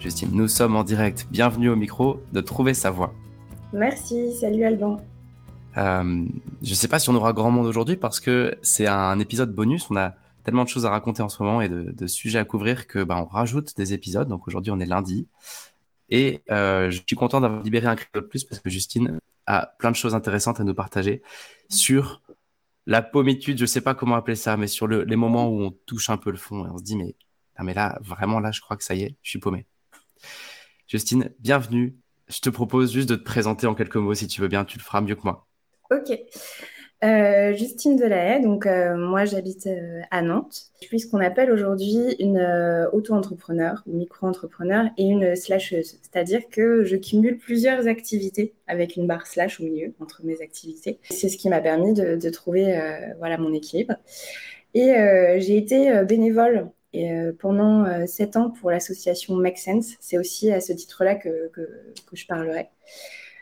Justine, nous sommes en direct. Bienvenue au micro de Trouver sa voix. Merci, salut Alban. Euh, je ne sais pas si on aura grand monde aujourd'hui parce que c'est un épisode bonus. On a tellement de choses à raconter en ce moment et de, sujets à couvrir que bah, on rajoute des épisodes. Donc aujourd'hui, on est lundi. Et euh, je suis content d'avoir libéré un créneau de plus parce que Justine a plein de choses intéressantes à nous partager sur la pommitude, je ne sais pas comment appeler ça, mais sur les moments où on touche un peu le fond et on se dit mais non, mais là, vraiment, là, je crois que ça y est, je suis paumé. Justine, bienvenue. Je te propose juste de te présenter en quelques mots, si tu veux bien, tu le feras mieux que moi. Ok. Euh, Justine Delahaye, donc euh, moi j'habite euh, à Nantes. Je suis ce qu'on appelle aujourd'hui une auto-entrepreneur ou micro-entrepreneur et une slasheuse. C'est-à-dire que je cumule plusieurs activités avec une barre slash au milieu entre mes activités. C'est ce qui m'a permis de, de trouver voilà, mon équilibre. Et j'ai été bénévole et, euh, pendant euh, sept ans pour l'association Make Sense. C'est aussi à ce titre-là que, que, je parlerai.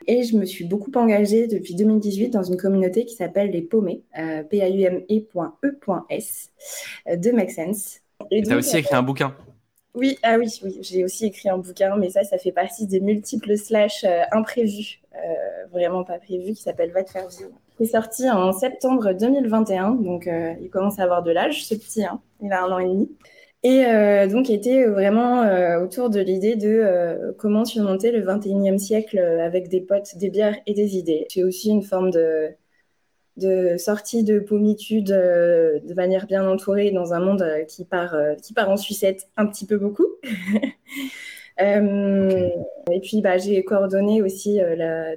Et je me suis beaucoup engagée depuis 2018 dans une communauté qui s'appelle les Paumés, euh, p a u m e.e.s de Make Sense. Et tu as aussi écrit un bouquin Oui, ah oui, oui j'ai aussi écrit un bouquin, mais ça, ça fait partie des multiples slash imprévus, vraiment pas prévus, qui s'appelle Va te faire vivre. C'est sorti en septembre 2021, donc il commence à avoir de l'âge, ce petit, hein. il a un an et demi. Et euh, donc, était vraiment euh, autour de l'idée de euh, comment surmonter le 21e siècle avec des potes, des bières et des idées. C'est aussi une forme de, sortie de pommitude de manière bien entourée dans un monde qui, part, en sucette un petit peu beaucoup. et puis, bah, j'ai coordonné aussi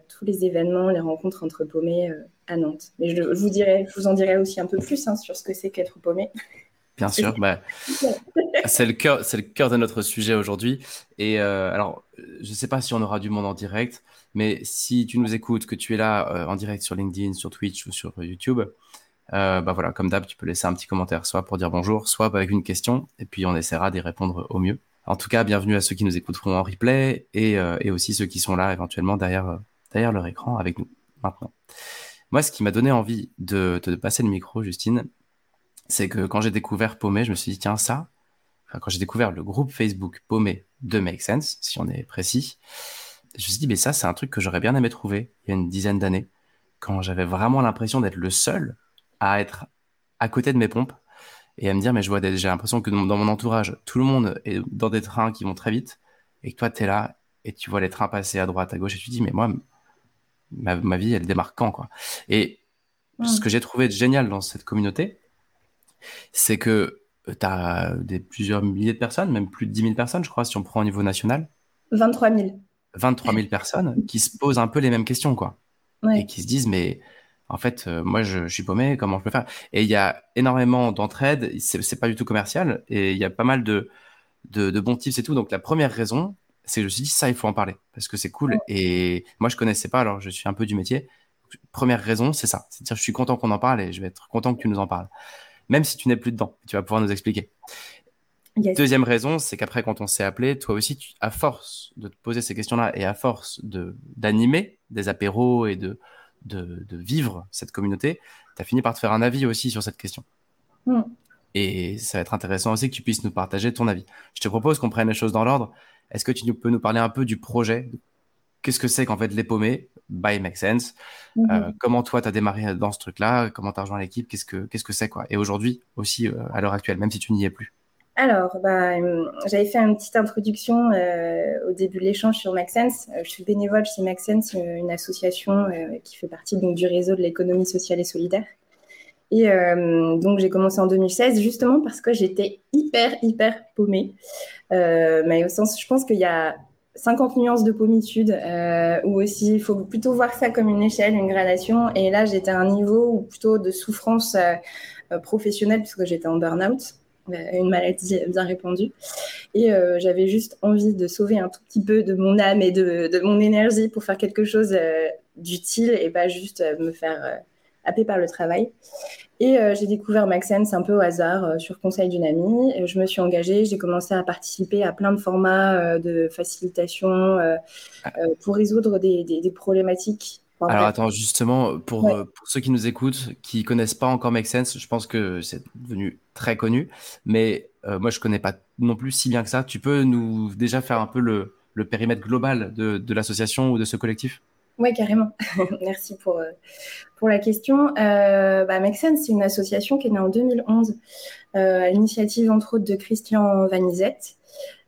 tous les événements, les rencontres entre paumés à Nantes. Mais je, vous dirai, je vous en dirai aussi un peu plus hein, sur ce que c'est qu'être paumé. Bien sûr, bah, c'est le cœur, c'est le cœur de notre sujet aujourd'hui. Et euh, alors, je ne sais pas si on aura du monde en direct, mais si tu nous écoutes, que tu es là euh, en direct sur LinkedIn, sur Twitch ou sur YouTube, euh, bah voilà, comme d'hab, tu peux laisser un petit commentaire, soit pour dire bonjour, soit avec une question, et puis on essaiera d'y répondre au mieux. En tout cas, bienvenue à ceux qui nous écouteront en replay et, et aussi ceux qui sont là éventuellement derrière, derrière leur écran avec nous maintenant. Moi, ce qui m'a donné envie de te passer le micro, Justine, c'est que quand j'ai découvert Paumé, je me suis dit, tiens, ça, quand j'ai découvert le groupe Facebook Paumé de Make Sense, si on est précis, je me suis dit, mais ça, c'est un truc que j'aurais bien aimé trouver il y a une dizaine d'années, quand j'avais vraiment l'impression d'être le seul à être à côté de mes pompes et à me dire, mais je vois, j'ai l'impression que dans mon entourage, tout le monde est dans des trains qui vont très vite et que toi, tu es là et tu vois les trains passer à droite, à gauche et tu te dis, mais moi, ma, vie, elle démarre quand, quoi? Et ce que j'ai trouvé génial dans cette communauté, c'est que euh, tu as des, plusieurs milliers de personnes, même plus de 10 000 personnes, je crois, si on prend au niveau national. 23 000. 23 000 personnes qui se posent un peu les mêmes questions, quoi. Et qui se disent, mais en fait, euh, moi, je, suis paumé, comment je peux faire? Et il y a énormément d'entraide, c'est pas du tout commercial, et il y a pas mal de, de, bons tips et tout. Donc, la première raison, c'est que je me suis dit, ça, il faut en parler, parce que c'est cool. Et moi, je connaissais pas, alors je suis un peu du métier. Première raison, c'est ça. C'est-à-dire, je suis content qu'on en parle et je vais être content que tu nous en parles même si tu n'es plus dedans. Tu vas pouvoir nous expliquer. Deuxième raison, c'est qu'après, quand on s'est appelé, toi aussi, tu, à force de te poser ces questions-là et à force de d'animer des apéros et de, de, vivre cette communauté, tu as fini par te faire un avis aussi sur cette question. Hmm. Et ça va être intéressant aussi que tu puisses nous partager ton avis. Je te propose qu'on prenne les choses dans l'ordre. Est-ce que tu peux nous parler un peu du projet? Qu'est-ce que c'est qu'en fait les paumés by Make Sense. Mhm. Euh, comment toi, tu as démarré dans ce truc-là? Comment tu as rejoint l'équipe? Qu'est-ce que qu'est-ce que c'est quoi? Et aujourd'hui aussi, euh, à l'heure actuelle, même si tu n'y es plus. Alors, bah, euh, j'avais fait une petite introduction au début de l'échange sur Make Sense. je suis bénévole chez Make Sense, une association qui fait partie donc, du réseau de l'économie sociale et solidaire. Et donc, j'ai commencé en 2016 justement parce que j'étais hyper, hyper paumée. mais au sens, je pense qu'il y a 50 nuances de pommitude, euh, ou aussi il faut plutôt voir ça comme une échelle, une gradation. Et là, j'étais à un niveau ou plutôt de souffrance euh, euh, professionnelle puisque j'étais en burn-out. une maladie bien répandue. Et j'avais juste envie de sauver un tout petit peu de mon âme et de mon énergie pour faire quelque chose d'utile et pas juste me faire happer par le travail. Et euh, j'ai découvert Maxence un peu au hasard euh, sur conseil d'une amie. je me suis engagée, j'ai commencé à participer à plein de formats euh, de facilitation pour résoudre des, des, problématiques. Alors attends, justement, pour, pour, ceux qui nous écoutent, qui connaissent pas encore Make Sense, je pense que c'est devenu très connu, mais moi je connais pas non plus si bien que ça. Tu peux nous déjà faire un peu le, le périmètre global de, de l'association ou de ce collectif? Oui, carrément. Merci pour, euh, pour la question. Euh, bah, c'est une association qui est née en 2011 euh, à l'initiative, entre autres, de Christian Vanizette,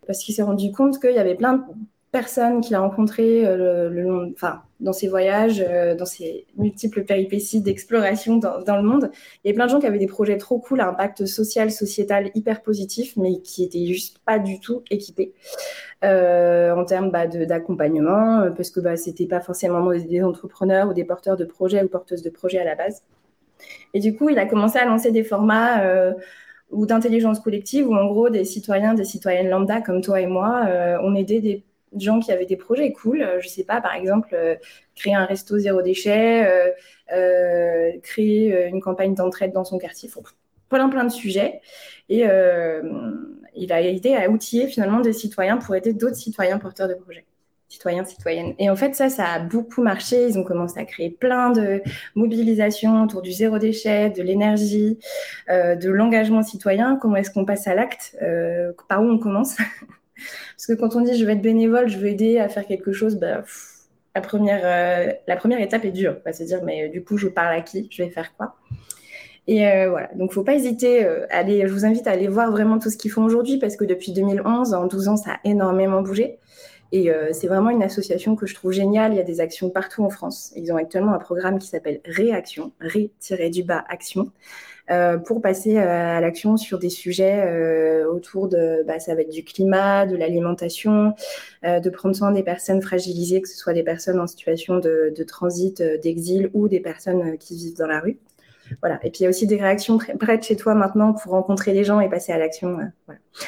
parce qu'il s'est rendu compte qu'il y avait plein de personnes qu'il a rencontrées euh, le, long, enfin, dans ses voyages, euh, dans ses multiples péripéties d'exploration dans, le monde. Il y a plein de gens qui avaient des projets trop cool à impact social, sociétal hyper positif, mais qui étaient juste pas du tout équipés euh, en termes bah, d'accompagnement, parce que bah, c'était pas forcément des entrepreneurs ou des porteurs de projets ou porteuses de projets à la base. Et du coup, il a commencé à lancer des formats ou d'intelligence collective où en gros des citoyens, des citoyennes lambda comme toi et moi, on aidait des gens qui avaient des projets cool. Euh, je sais pas, par exemple, euh, créer un resto zéro déchet, euh, créer une campagne d'entraide dans son quartier. Faut plein, plein de sujets. Et il a aidé à outiller finalement des citoyens pour aider d'autres citoyens porteurs de projets citoyens, citoyennes. Et en fait, ça, ça a beaucoup marché. Ils ont commencé à créer plein de mobilisations autour du zéro déchet, de l'énergie, de l'engagement citoyen. Comment est-ce qu'on passe à l'acte Par où on commence? Parce que quand on dit je vais être bénévole, je veux aider à faire quelque chose, bah, la, première, euh, la première étape est dure. cest à dire, mais euh, du coup, je parle à qui? Je vais faire quoi? Et euh, voilà, donc faut pas hésiter. aller, je vous invite à aller voir vraiment tout ce qu'ils font aujourd'hui parce que depuis 2011, en 12 ans, ça a énormément bougé. Et c'est vraiment une association que je trouve géniale. Il y a des actions partout en France. Ils ont actuellement un programme qui s'appelle Réaction, ré-du-bas action, euh, pour passer euh, à l'action sur des sujets euh, autour de, bah, ça va être du climat, de l'alimentation, de prendre soin des personnes fragilisées, que ce soit des personnes en situation de, transit, d'exil ou des personnes qui vivent dans la rue. Voilà. Et puis il y a aussi des réactions près de chez toi maintenant pour rencontrer les gens et passer à l'action.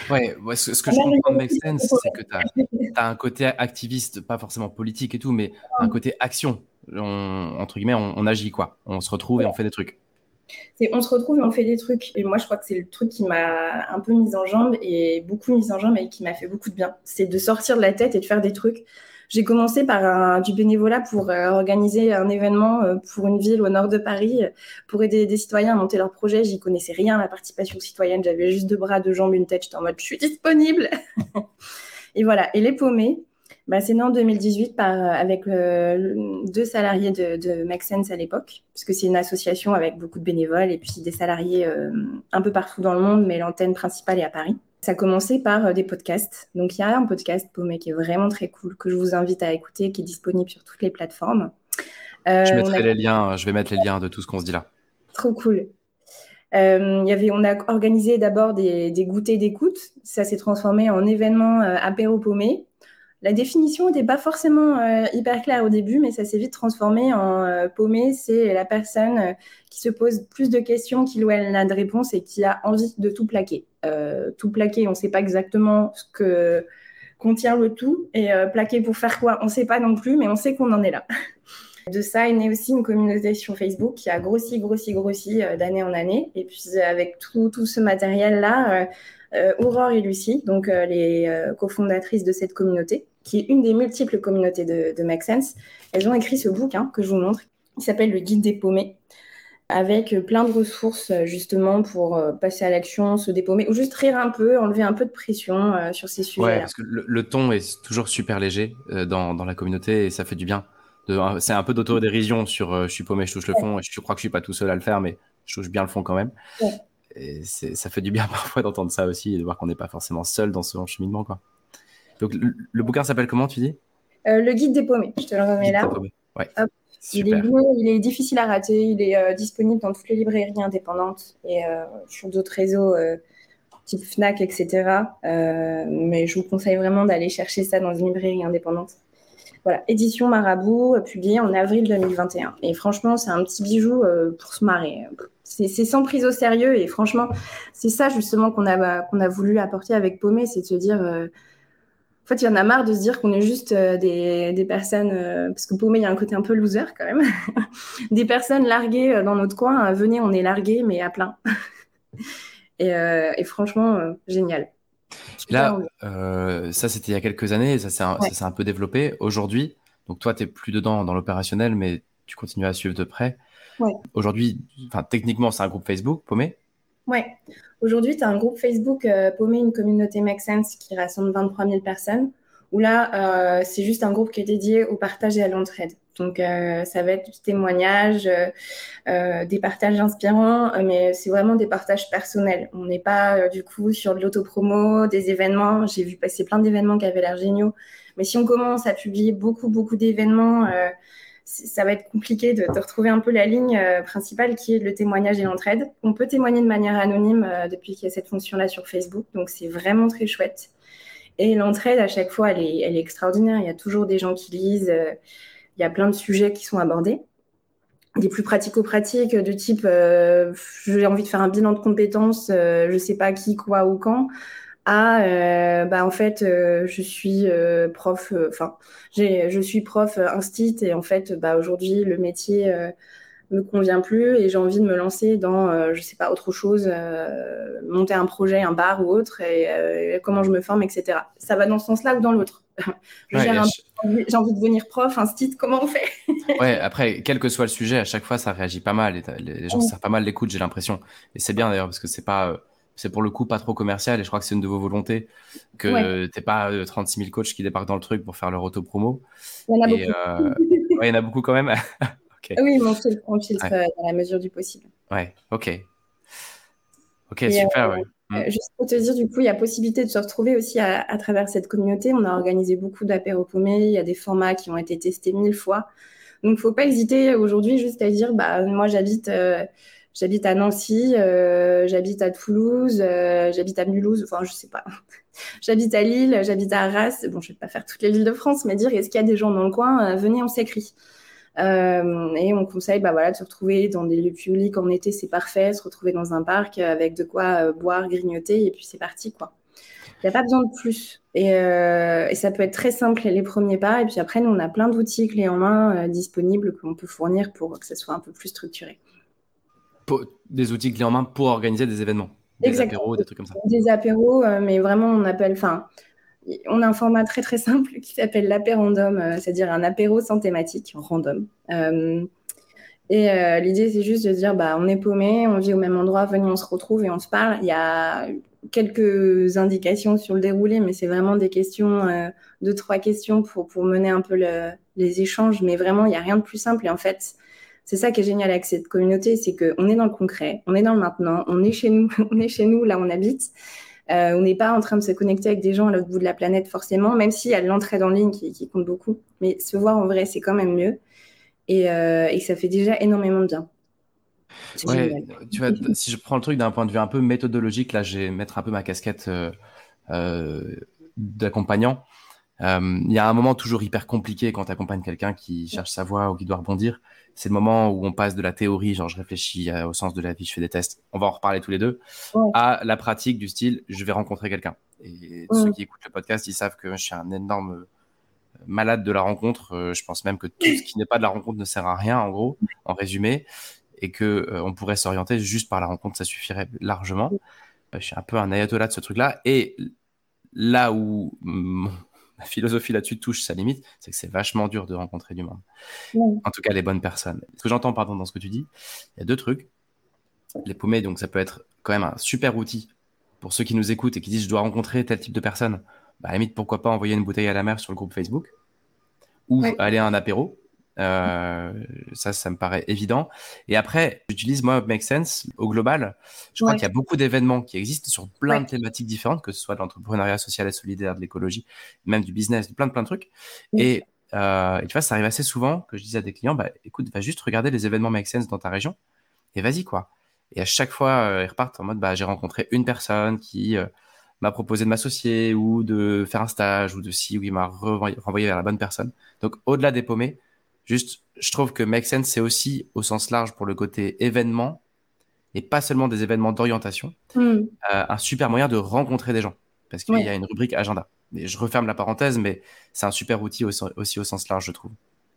Ouais, ce, que je comprends de Make Sense, c'est que tu as, un côté activiste, pas forcément politique et tout, mais un côté action. entre guillemets, on, on, agit quoi. On se retrouve et on fait des trucs on se retrouve et on fait des trucs. Et moi, je crois que c'est le truc qui m'a un peu mise en jambe et beaucoup mise en jambe et qui m'a fait beaucoup de bien. C'est de sortir de la tête et de faire des trucs. J'ai commencé par du bénévolat pour euh, organiser un événement euh, pour une ville au nord de Paris pour aider des citoyens à monter leur projet. J'y connaissais rien la participation citoyenne. J'avais juste deux bras, deux jambes, une tête. J'étais en mode je suis disponible. et voilà. Et les paumés, bah, c'est né en 2018 par, euh, avec euh, deux salariés de, de Make Sense à l'époque, puisque c'est une association avec beaucoup de bénévoles et puis des salariés euh, un peu partout dans le monde, mais l'antenne principale est à Paris. Ça a commencé par des podcasts. Donc, il y a un podcast Paumé qui est vraiment très cool, que je vous invite à écouter, qui est disponible sur toutes les plateformes. je mettrai les liens, je vais mettre les liens de tout ce qu'on se dit là. Trop cool. Euh, y avait, on a organisé d'abord des, des goûters d'écoute. Ça s'est transformé en événement apéro paumé la définition n'était pas forcément euh, hyper claire au début, mais ça s'est vite transformé en euh, paumé. C'est la personne euh, qui se pose plus de questions qu'il ou elle n'a de réponse et qui a envie de tout plaquer. tout plaquer, on ne sait pas exactement ce que contient le tout. Et plaquer pour faire quoi On ne sait pas non plus, mais on sait qu'on en est là. De ça est née aussi une communauté sur Facebook qui a grossi, grossi, grossi d'année en année. Et puis avec tout, tout ce matériel-là, Aurore et Lucie, donc les cofondatrices de cette communauté, qui est une des multiples communautés de, de Make Sense, elles ont écrit ce bouquin que je vous montre, qui s'appelle Le Guide des paumés, avec plein de ressources justement pour euh, passer à l'action, se dépaumer, ou juste rire un peu, enlever un peu de pression euh, sur ces sujets. Ouais, parce que le, ton est toujours super léger euh, dans, dans, la communauté et ça fait du bien. C'est un peu d'autodérision sur je suis paumé, je touche le fond, et je crois que je suis pas tout seul à le faire, mais je touche bien le fond quand même. Et ça fait du bien parfois d'entendre ça aussi et de voir qu'on n'est pas forcément seul dans ce cheminement. Quoi. Donc, le, bouquin s'appelle comment, tu dis? Euh, Le guide des paumés. Je te le remets là. Ouais. il, est il est difficile à rater. Il est euh, disponible dans toutes les librairies indépendantes et euh, sur d'autres réseaux type Fnac, etc. mais je vous conseille vraiment d'aller chercher ça dans une librairie indépendante. Voilà, édition Marabout, publié en avril 2021. Et franchement, c'est un petit bijou pour se marrer. C'est sans prise au sérieux. Et franchement, c'est ça justement qu'on a, qu'on a voulu apporter avec Paumé, c'est de se dire. Euh, en fait, il y en a marre de se dire qu'on est juste euh, des, des, personnes, euh, parce que Paumé, il y a un côté un peu loser quand même, des personnes larguées dans notre coin. venez, on est largués, mais à plein. et, et, franchement, génial. Là, ça, c'était il y a quelques années, ça s'est un, un, peu développé. Aujourd'hui, donc toi, tu n'es plus dedans dans l'opérationnel, mais tu continues à suivre de près. Aujourd'hui, techniquement, c'est un groupe Facebook, Paumé Ouais. Aujourd'hui, tu as un groupe Facebook euh, Paumé, une communauté Make Sense qui rassemble 23 000 personnes, où là, euh, c'est juste un groupe qui est dédié au partage et à l'entraide. Donc, euh, ça va être du témoignage, des partages inspirants, mais c'est vraiment des partages personnels. On n'est pas, du coup, sur de l'autopromo, des événements. J'ai vu passer plein d'événements qui avaient l'air géniaux. Mais si on commence à publier beaucoup, beaucoup d'événements, ça va être compliqué de, retrouver un peu la ligne euh, principale qui est le témoignage et l'entraide. On peut témoigner de manière anonyme euh, depuis qu'il y a cette fonction-là sur Facebook, donc c'est vraiment très chouette. Et l'entraide, à chaque fois, elle est, extraordinaire. Il y a toujours des gens qui lisent, euh, il y a plein de sujets qui sont abordés. Des plus pratico-pratiques, de type j'ai envie de faire un bilan de compétences, je ne sais pas qui, quoi ou quand à euh, bah en fait euh, je suis euh, prof enfin je suis prof instit et en fait bah aujourd'hui le métier me convient plus et j'ai envie de me lancer dans je sais pas autre chose monter un projet un bar ou autre et comment je me forme etc ça va dans ce sens là ou dans l'autre? J'ai envie de devenir prof instit comment on fait? Ouais après quel que soit le sujet à chaque fois ça réagit pas mal et les gens servent pas mal l'écoute j'ai l'impression. Et c'est bien d'ailleurs parce que c'est pas c'est pour le coup pas trop commercial et je crois que c'est une de vos volontés que tu t'es pas 36 euh, 000 coachs qui débarquent dans le truc pour faire leur auto-promo. Il y en a beaucoup. Euh, il y en a beaucoup quand même. Oui, mon filtre, on filtre dans la mesure du possible. Ouais, ok. Ok, super. Euh, mm. Juste pour te dire, du coup, il y a possibilité de se retrouver aussi à, travers cette communauté. On a organisé beaucoup d'apéros paumés. Il y a des formats qui ont été testés mille fois. Donc, faut pas hésiter aujourd'hui juste à dire, bah, moi, j'habite J'habite à Nancy, euh, j'habite à Toulouse, euh, j'habite à Mulhouse, enfin je sais pas. j'habite à Lille, j'habite à Arras. Bon, je vais pas faire toutes les villes de France, mais dire est-ce qu'il y a des gens dans le coin euh, Venez, on s'écrit. et on conseille bah, voilà, de se retrouver dans des lieux publics en été, c'est parfait, se retrouver dans un parc avec de quoi boire, grignoter, et puis c'est parti. quoi. Il n'y a pas besoin de plus. Et, et, ça peut être très simple les premiers pas. Et puis après, nous, on a plein d'outils clés en main disponibles qu'on peut fournir pour que ça soit un peu plus structuré des outils clés en main pour organiser des événements, des apéros, des trucs comme ça. Des apéros, euh, mais vraiment, on appelle, enfin, on a un format très très simple qui s'appelle l'apérandom, euh, c'est-à-dire un apéro sans thématique, random. Euh, et l'idée, c'est juste de dire, bah, on est paumé, on vit au même endroit, venez, on se retrouve et on se parle. Il y a quelques indications sur le déroulé, mais c'est vraiment des questions, deux, trois questions pour, pour mener un peu les échanges. Mais vraiment, il n'y a rien de plus simple. Et en fait, c'est ça qui est génial avec cette communauté, c'est qu'on est dans le concret, on est dans le maintenant, on est chez nous, on est chez nous là où on habite. Euh, on n'est pas en train de se connecter avec des gens à l'autre bout de la planète forcément, même s'il y a l'entraide en ligne qui, compte beaucoup. Mais se voir en vrai, c'est quand même mieux. Et, euh, ça fait déjà énormément de bien. Ouais, tu vois, si je prends le truc d'un point de vue un peu méthodologique, là, je vais mettre un peu ma casquette euh, d'accompagnant. Il y a un moment toujours hyper compliqué quand tu accompagnes quelqu'un qui cherche sa voie ou qui doit rebondir c'est le moment où on passe de la théorie, genre je réfléchis euh, au sens de la vie, je fais des tests, on va en reparler tous les deux, à la pratique du style, je vais rencontrer quelqu'un. Et ceux qui écoutent le podcast, ils savent que je suis un énorme euh, malade de la rencontre. Euh, je pense même que tout ce qui n'est pas de la rencontre ne sert à rien, en gros, en résumé, et que on pourrait s'orienter juste par la rencontre, ça suffirait largement. je suis un peu un ayatollah de ce truc-là. Et là où la philosophie là-dessus touche sa limite, c'est que c'est vachement dur de rencontrer du monde. En tout cas, les bonnes personnes. Ce que j'entends, pardon, dans ce que tu dis, il y a deux trucs. Les paumés, donc ça peut être quand même un super outil pour ceux qui nous écoutent et qui disent je dois rencontrer tel type de personne. Bah, à la limite, pourquoi pas envoyer une bouteille à la mer sur le groupe Facebook ou aller à un apéro euh, ça, ça me paraît évident. Et après, j'utilise moi Make Sense au global. Je crois qu'il y a beaucoup d'événements qui existent sur plein de thématiques différentes, que ce soit de l'entrepreneuriat social et solidaire, de l'écologie, même du business, de plein de plein de trucs. Et, euh, et, tu vois, ça arrive assez souvent que je dis à des clients, bah, écoute, va juste regarder les événements Make Sense dans ta région et vas-y quoi. Et à chaque fois, euh, ils repartent en mode, bah, j'ai rencontré une personne qui m'a proposé de m'associer ou de faire un stage ou de si, ou il m'a renvoyé vers la bonne personne. Donc, au-delà des paumés, Juste, je trouve que Make Sense, c'est aussi au sens large pour le côté événement, et pas seulement des événements d'orientation, Hmm. un super moyen de rencontrer des gens parce qu'il Ouais. y a une rubrique agenda. Et je referme la parenthèse, mais c'est un super outil aussi, aussi au sens large, je trouve.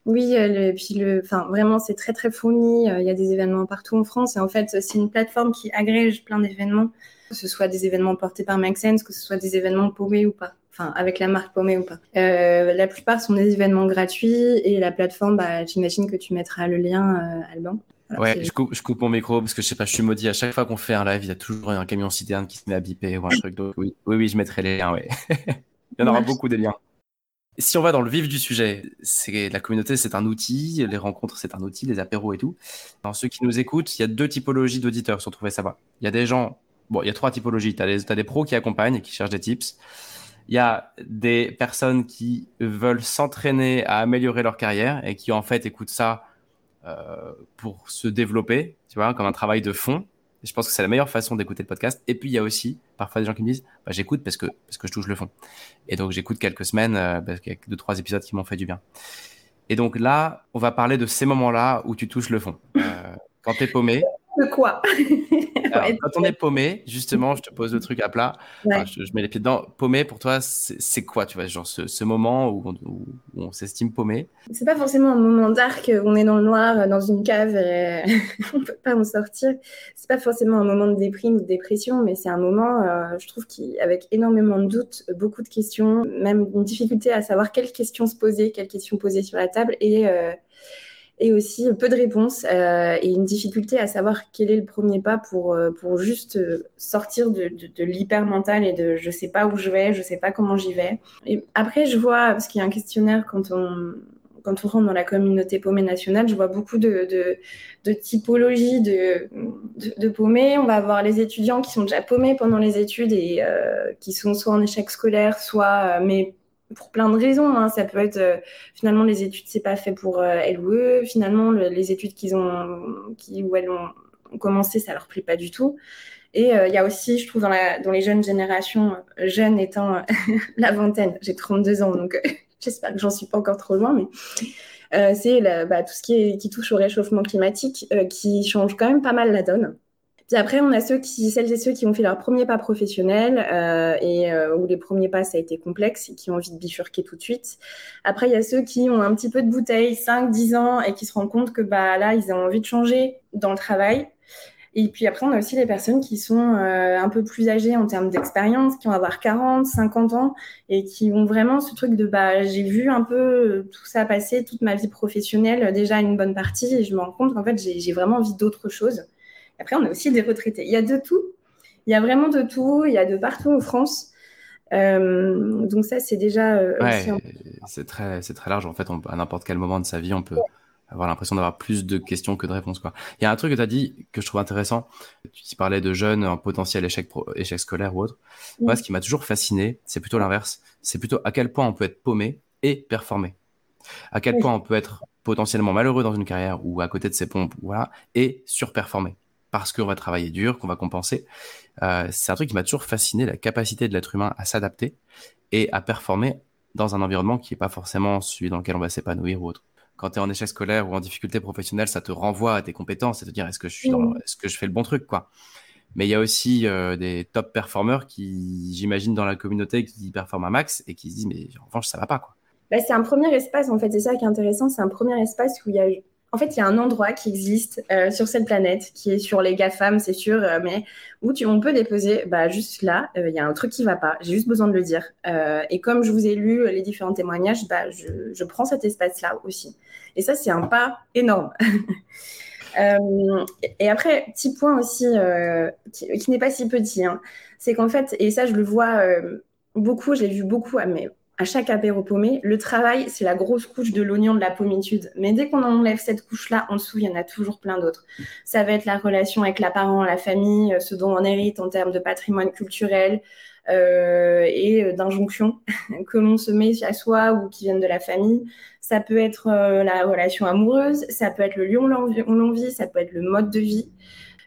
Oui, euh, le, puis le, enfin, vraiment, c'est très très fourni. Euh, Il y a des événements partout en France. Et en fait, c'est une plateforme qui agrège plein d'événements, que ce soit des événements portés par Make Sense, que ce soit des événements paumés ou pas. Enfin, avec la marque paumée ou pas. Euh, la plupart sont des événements gratuits et la plateforme, bah, j'imagine que tu mettras le lien, euh, Alban. Ouais, je coupe, je coupe mon micro parce que je sais pas, je suis maudit. À chaque fois qu'on fait un live, il y a toujours un camion citerne qui se met à biper ou un truc. Donc oui, oui, oui, je mettrai les liens. Ouais. il y en aura Merci. beaucoup des liens. Si on va dans le vif du sujet, c'est la communauté, c'est un outil, les rencontres, c'est un outil, les apéros et tout. Dans ceux qui nous écoutent, il y a deux typologies d'auditeurs sur Trouver Savoir. Il y a des gens, bon, il y a trois typologies. Tu as, des pros qui accompagnent et qui cherchent des tips. Il y a des personnes qui veulent s'entraîner à améliorer leur carrière et qui en fait écoutent ça euh, pour se développer, tu vois, comme un travail de fond. Je pense que c'est la meilleure façon d'écouter le podcast. Et puis il y a aussi parfois des gens qui me disent, bah, j'écoute parce que parce que je touche le fond. Et donc j'écoute quelques semaines, euh, parce qu'il y a deux trois épisodes qui m'ont fait du bien. Et donc là, on va parler de ces moments-là où tu touches le fond. Euh, quand t'es paumé. De quoi? Alors, Ouais. quand on est paumé, justement, je te pose le truc à plat. Ouais. Enfin, je, je mets les pieds dedans. Paumé, pour toi, c'est quoi, tu vois, genre ce, ce moment où on, où- où on s'estime paumé? C'est pas forcément un moment dark où on est dans le noir, euh, dans une cave et on peut pas en sortir. C'est pas forcément un moment de déprime ou de dépression, mais c'est un moment, euh, je trouve, qui, avec énormément de doutes, beaucoup de questions, même une difficulté à savoir quelles questions se poser, quelles questions poser sur la table et, euh, et aussi peu de réponses euh, et une difficulté à savoir quel est le premier pas pour, euh, pour juste euh, sortir de, de, l'hyper mental et de je sais pas où je vais, je sais pas comment j'y vais. Après, je vois, parce qu'il y a un questionnaire quand on, quand on rentre dans la communauté paumée nationale, je vois beaucoup de, de, typologies de, de, paumés. On va avoir les étudiants qui sont déjà paumés pendant les études et qui sont soit en échec scolaire, soit, pour plein de raisons. hein. Ça peut être euh, finalement les études, c'est pas fait pour euh, elles ou eux. Finalement, le- les études qu'ils ont, qui, où elles ont, commencé, ça leur plaît pas du tout. Et euh, il y a aussi, je trouve, dans, les jeunes générations, euh, jeunes étant la vingtaine, j'ai 32 ans, donc j'espère que j'en suis pas encore trop loin, mais c'est bah, tout ce qui, qui touche au réchauffement climatique qui change quand même pas mal la donne. Puis après, on a ceux qui, celles et ceux qui ont fait leur premier pas professionnel euh, et euh, où les premiers pas, ça a été complexe et qui ont envie de bifurquer tout de suite. Après, il y a ceux qui ont un petit peu de bouteille, 5, 10 ans et qui se rendent compte que bah, là, ils ont envie de changer dans le travail. Et puis après, on a aussi les personnes qui sont euh, un peu plus âgées en termes d'expérience, qui vont avoir 40, 50 ans et qui ont vraiment ce truc de bah, j'ai vu un peu tout ça passer, toute ma vie professionnelle, déjà une bonne partie, et je me rends compte qu'en fait, j'ai j'ai vraiment envie d'autre chose. Après, on a aussi des retraités. Il y a de tout. Il y a vraiment de tout. Il y a de partout en France. Euh, donc ça, c'est déjà euh, Ouais, c'est très, large. En fait, on, à n'importe quel moment de sa vie, on peut avoir l'impression d'avoir plus de questions que de réponses. Quoi. Il y a un truc que tu as dit que je trouve intéressant. Tu parlais de jeunes en potentiel échec, pro- échec scolaire ou autre. Mm. Moi, ce qui m'a toujours fasciné, c'est plutôt l'inverse. C'est plutôt à quel point on peut être paumé et performer. À quel point on peut être potentiellement malheureux dans une carrière ou à côté de ses pompes, voilà, et surperformer. Parce qu'on va travailler dur, qu'on va compenser. Euh, c'est un truc qui m'a toujours fasciné, la capacité de l'être humain à s'adapter et à performer dans un environnement qui n'est pas forcément celui dans lequel on va s'épanouir ou autre. Quand tu es en échec scolaire ou en difficulté professionnelle, ça te renvoie à tes compétences et te dire est-ce que je suis dans le- Mhm. est-ce que je fais le bon truc quoi. Mais il y a aussi euh, des top performeurs qui, j'imagine, dans la communauté, qui performent à max et qui se disent mais en revanche ça va pas quoi. Bah, c'est un premier espace, en fait, c'est ça qui est intéressant, c'est un premier espace où il y a, en fait, il y a un endroit qui existe euh, sur cette planète, qui est sur les GAFAM, c'est sûr, euh, mais où tu, on peut déposer, bah, juste là, euh, il y a un truc qui va pas, j'ai juste besoin de le dire. Et comme je vous ai lu les différents témoignages, bah, je, prends cet espace-là aussi. Et ça, c'est un pas énorme. Et après, petit point aussi, qui, n'est pas si petit, hein, c'est qu'en fait, et ça, je le vois beaucoup, je l'ai vu beaucoup, ah, mais à chaque apéro paumé, le travail, c'est la grosse couche de l'oignon de la pommitude. Mais dès qu'on enlève cette couche-là, en dessous, il y en a toujours plein d'autres. Ça va être la relation avec la parent, la famille, ce dont on hérite en termes de patrimoine culturel euh, et d'injonctions que l'on se met à soi ou qui viennent de la famille. Ça peut être euh, la relation amoureuse, ça peut être le lieu où l'on vit, ça peut être le mode de vie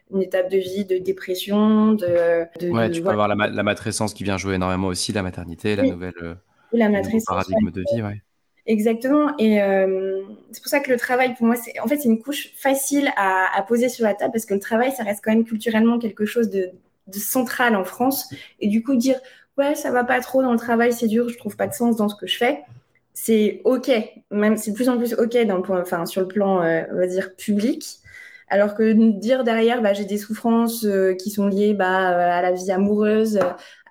une étape de vie de dépression, de... de ouais, de, tu peux voilà. avoir la, la, matrescence qui vient jouer énormément aussi, la maternité, la Oui. nouvelle... Euh, la matrescence, paradigme de vie, ouais. Exactement. Et euh, c'est pour ça que le travail, pour moi, c'est en fait c'est une couche facile à, poser sur la table parce que le travail, ça reste quand même culturellement quelque chose de, central en France. Et du coup, dire ouais, ça va pas trop dans le travail, c'est dur, je trouve pas de sens dans ce que je fais, c'est ok. Même c'est de plus en plus ok dans enfin sur le plan, euh, on va dire public. Alors que dire derrière, bah, j'ai des souffrances euh, qui sont liées bah, à la vie amoureuse,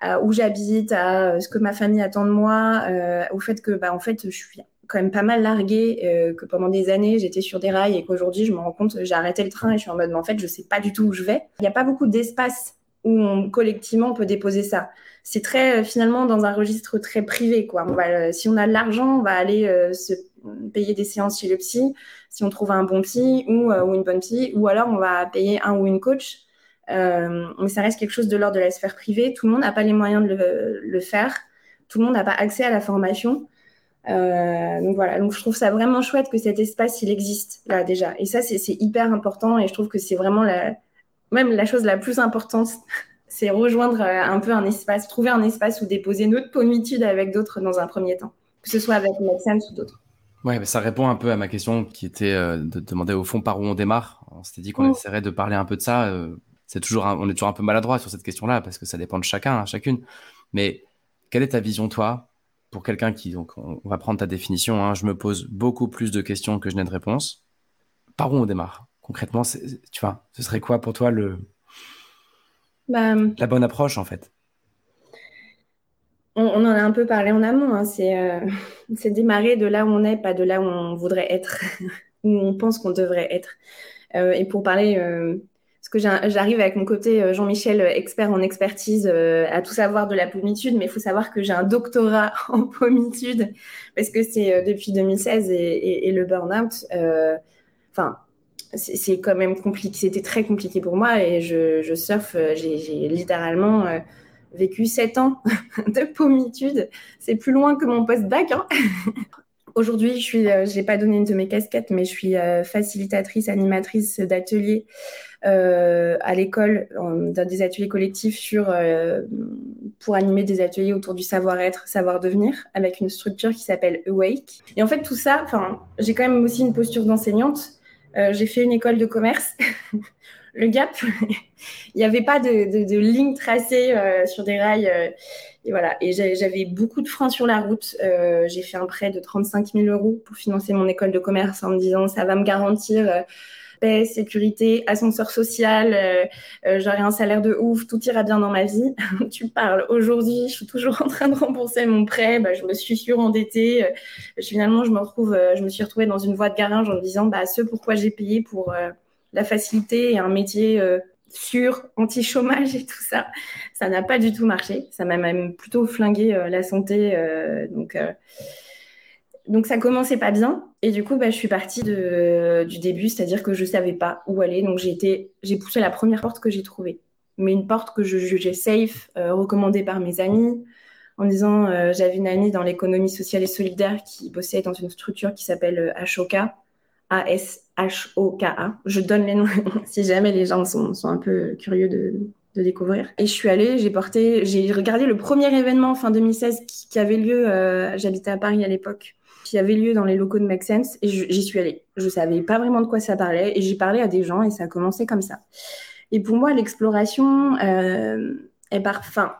à où j'habite, à ce que ma famille attend de moi, euh, au fait que bah, en fait, je suis quand même pas mal larguée, euh, que pendant des années, j'étais sur des rails et qu'aujourd'hui, je me rends compte, j'ai arrêté le train et je suis en mode, mais en fait, je sais pas du tout où je vais. Il n'y a pas beaucoup d'espace où on, collectivement on peut déposer ça. C'est très finalement dans un registre très privé quoi. On va, si on a de l'argent, on va aller se payer des séances chez le psy si on trouve un bon psy ou, euh, ou une bonne psy, ou alors on va payer un ou une coach. Euh, mais ça reste quelque chose de l'ordre de la sphère privée. Tout le monde n'a pas les moyens de le, faire. Tout le monde n'a pas accès à la formation. Euh, donc voilà, donc je trouve ça vraiment chouette que cet espace il existe là déjà. Et ça c'est hyper important et je trouve que c'est vraiment la, même la chose la plus importante, c'est rejoindre un peu un espace, trouver un espace où déposer notre pommitude avec d'autres dans un premier temps, que ce soit avec médecin ou d'autres. Ouais, ça répond un peu à ma question qui était euh, de demander au fond par où on démarre. On s'était dit qu'on mm. essaierait de parler un peu de ça. Euh, c'est toujours, on est toujours un peu maladroit sur cette question-là parce que ça dépend de chacun, hein, chacune. Mais quelle est ta vision, toi, pour quelqu'un qui, donc, on, va prendre ta définition. Hein, je me pose beaucoup plus de questions que je n'ai de réponses. Par où on démarre Concrètement, tu vois, ce serait quoi pour toi le bah, la bonne approche en fait? On, en a un peu parlé en amont. Hein. Euh, c'est démarrer de là où on est, pas de là où on voudrait être, où on pense qu'on devrait être. Euh, et pour parler, euh, parce que j'arrive avec mon côté Jean-Michel, expert en expertise, à tout savoir de la pommitude, mais il faut savoir que j'ai un doctorat en pommitude, parce que c'est depuis 2016 et, le burn-out. Enfin, c'est quand même compliqué. C'était très compliqué pour moi et je, je surfe. J'ai littéralement vécu sept ans de pommitude. C'est plus loin que mon post-bac. Hein. Aujourd'hui, je suis, euh, pas donné une de mes casquettes, mais je suis euh, facilitatrice, animatrice d'ateliers euh, à l'école, dans des ateliers collectifs sur, pour animer des ateliers autour du savoir-être, savoir-devenir, avec une structure qui s'appelle Awake. Et en fait, tout ça, j'ai quand même aussi une posture d'enseignante. j'ai fait une école de commerce. le gap. il n'y avait pas de, ligne tracée euh, sur des rails. Euh, et voilà. Et j'avais beaucoup de freins sur la route. Euh, j'ai fait un prêt de 35 000 euros pour financer mon école de commerce en me disant ça va me garantir paix, sécurité, ascenseur social, j'aurai un salaire de ouf, tout ira bien dans ma vie. tu parles aujourd'hui, je suis toujours en train de rembourser mon prêt, bah, je me suis surendettée. finalement, je me suis retrouvée dans une voie de garage en me disant bah, ce pourquoi j'ai payé pour la facilité et un métier euh, sûr, anti-chômage et tout ça. Ça n'a pas du tout marché. Ça m'a même plutôt flingué euh, la santé. Euh, donc, donc ça commençait pas bien. Et du coup, bah, je suis partie de, du début, c'est-à-dire que je savais pas où aller. Donc j'ai été, j'ai poussé la première porte que j'ai trouvée. Mais une porte que je jugeais safe, recommandée par mes amis, en disant j'avais une amie dans l'économie sociale et solidaire qui bossait dans une structure qui s'appelle Ashoka a-S-H-O-K-A. Je donne les noms si jamais les gens sont, un peu curieux de, découvrir. Et je suis allée, j'ai porté, j'ai regardé le premier événement fin 2016 qui, avait lieu, euh, j'habitais à Paris à l'époque, qui avait lieu dans les locaux de Make Sense et j'y suis allée. Je savais pas vraiment de quoi ça parlait et j'ai parlé à des gens et ça a commencé comme ça. Et pour moi, l'exploration euh, est par... Enfin,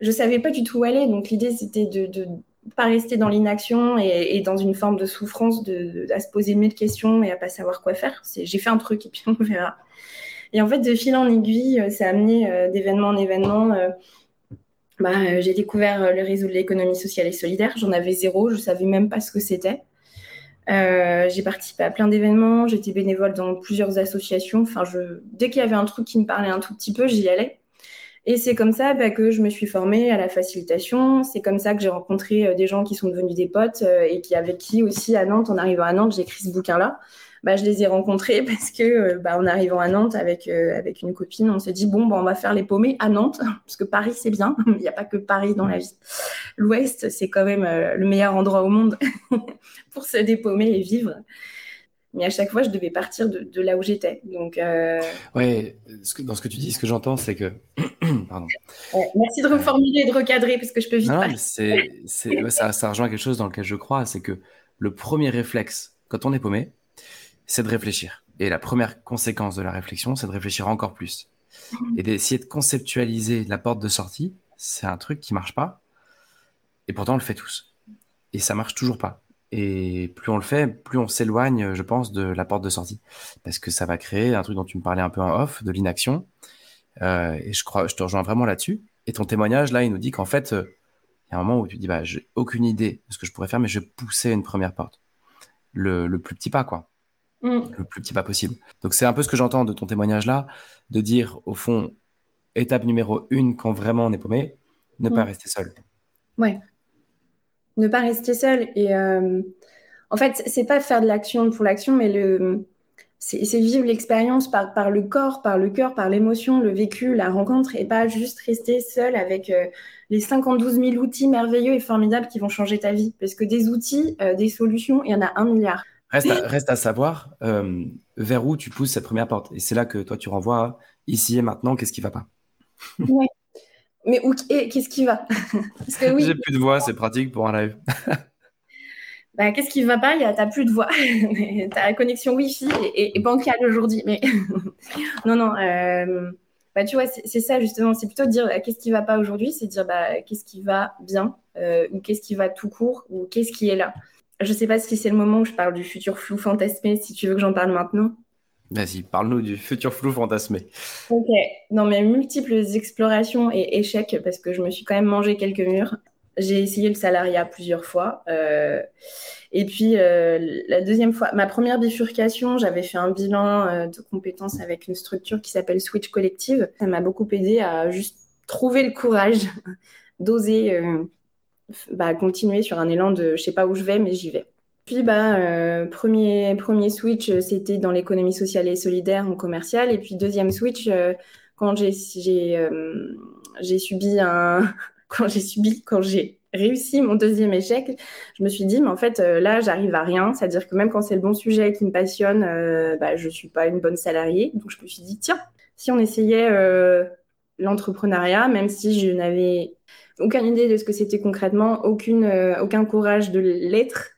je savais pas du tout où aller, donc l'idée c'était de pas rester dans l'inaction et, dans une forme de souffrance, de, à se poser mille questions et à pas savoir quoi faire. J'ai fait un truc et puis on verra. Et en fait, de fil en aiguille, euh, ça a amené euh, d'événement en événement. Euh, bah, j'ai découvert le réseau de l'économie sociale et solidaire. J'en avais zéro, je savais même pas ce que c'était. j'ai participé à plein d'événements, j'étais bénévole dans plusieurs associations. Enfin, je, dès qu'il y avait un truc qui me parlait un tout petit peu, j'y allais. Et c'est comme ça bah, que je me suis formée à la facilitation. C'est comme ça que j'ai rencontré euh, des gens qui sont devenus des potes euh, et qui avec qui aussi à Nantes, en arrivant à Nantes, j'ai écrit ce bouquin-là. Bah, je les ai rencontrés parce que euh, bah, en arrivant à Nantes avec, avec une copine, on s'est dit bon, bah, on va faire les paumés à Nantes parce que Paris c'est bien, il n'y a pas que Paris dans la vie. L'Ouest c'est quand même le meilleur endroit au monde pour se dépaumer et vivre. Mais à chaque fois, je devais partir de, là où j'étais. Donc, euh... ouais, dans ce que tu dis, ce que j'entends, c'est que. Pardon. merci de reformuler et de recadrer parce que je peux vite. Non, c'est, ça, ça rejoint quelque chose dans lequel je crois, c'est que le premier réflexe quand on est paumé, c'est de réfléchir. Et la première conséquence de la réflexion, c'est de réfléchir encore plus. Mmh. Et d'essayer de conceptualiser la porte de sortie, c'est un truc qui marche pas. Et pourtant, on le fait tous. Et ça marche toujours pas. Et plus on le fait, plus on s'éloigne, je pense, de la porte de sortie. Parce que ça va créer un truc dont tu me parlais un peu en off, de l'inaction. Euh, et je crois, je te rejoins vraiment là-dessus. Et ton témoignage, là, il nous dit qu'en fait, euh, il y a un moment où tu dis, bah, j'ai aucune idée de ce que je pourrais faire, mais je poussais une première porte. Le, le plus petit pas, quoi. Mm. Le plus petit pas possible. Donc, c'est un peu ce que j'entends de ton témoignage là, de dire, au fond, étape numéro une, quand vraiment on est paumé, ne pas mm. rester seul. Ouais ne pas rester seul. Et euh, en fait, c'est pas faire de l'action pour l'action, mais le, c'est vivre l'expérience par, par le corps, par le cœur, par l'émotion, le vécu, la rencontre, et pas juste rester seul avec euh, les 52 000 outils merveilleux et formidables qui vont changer ta vie. Parce que des outils, euh, des solutions, il y en a un milliard. Reste à, reste à savoir vers où tu pousses cette première porte. Et c'est là que toi, tu renvoies ici et maintenant, qu'est-ce qui va pas? Ouais. Mais où, qu'est-ce qui va? Oui. J'ai plus de voix, c'est pratique pour un live. bah, qu'est-ce qui va pas? Il T'as plus de voix. Ta connexion Wi-Fi est, bancale aujourd'hui. Mais non, non. Euh, bah, tu vois, c'est ça justement. C'est plutôt de dire qu'est-ce qui va pas aujourd'hui, c'est dire bah, qu'est-ce qui va bien euh, ou qu'est-ce qui va tout court ou qu'est-ce qui est là? Je sais pas si c'est le moment où je parle du futur flou fantasmé. Si tu veux que j'en parle maintenant. Vas-y, parle-nous du futur flou fantasmé. Ok, dans mes multiples explorations et échecs, parce que je me suis quand même mangé quelques murs, j'ai essayé le salariat plusieurs fois. Euh, et puis, euh, la deuxième fois, ma première bifurcation, j'avais fait un bilan euh, de compétences avec une structure qui s'appelle Switch Collective. Ça m'a beaucoup aidé à juste trouver le courage d'oser bah, continuer sur un élan de je sais pas où je vais, mais j'y vais. Puis, bah, euh, premier, premier switch, euh, c'était dans l'économie sociale et solidaire en commercial. Et puis, deuxième switch, euh, quand j'ai j'ai subi un. quand j'ai subi, quand j'ai réussi mon deuxième échec, je me suis dit, mais en fait, là, j'arrive à rien. C'est-à-dire que même quand c'est le bon sujet qui me passionne, bah, je ne suis pas une bonne salariée. Donc, je me suis dit, tiens, si on essayait l'entrepreneuriat, même si je n'avais aucune idée de ce que c'était concrètement, aucune, aucun courage de l'être,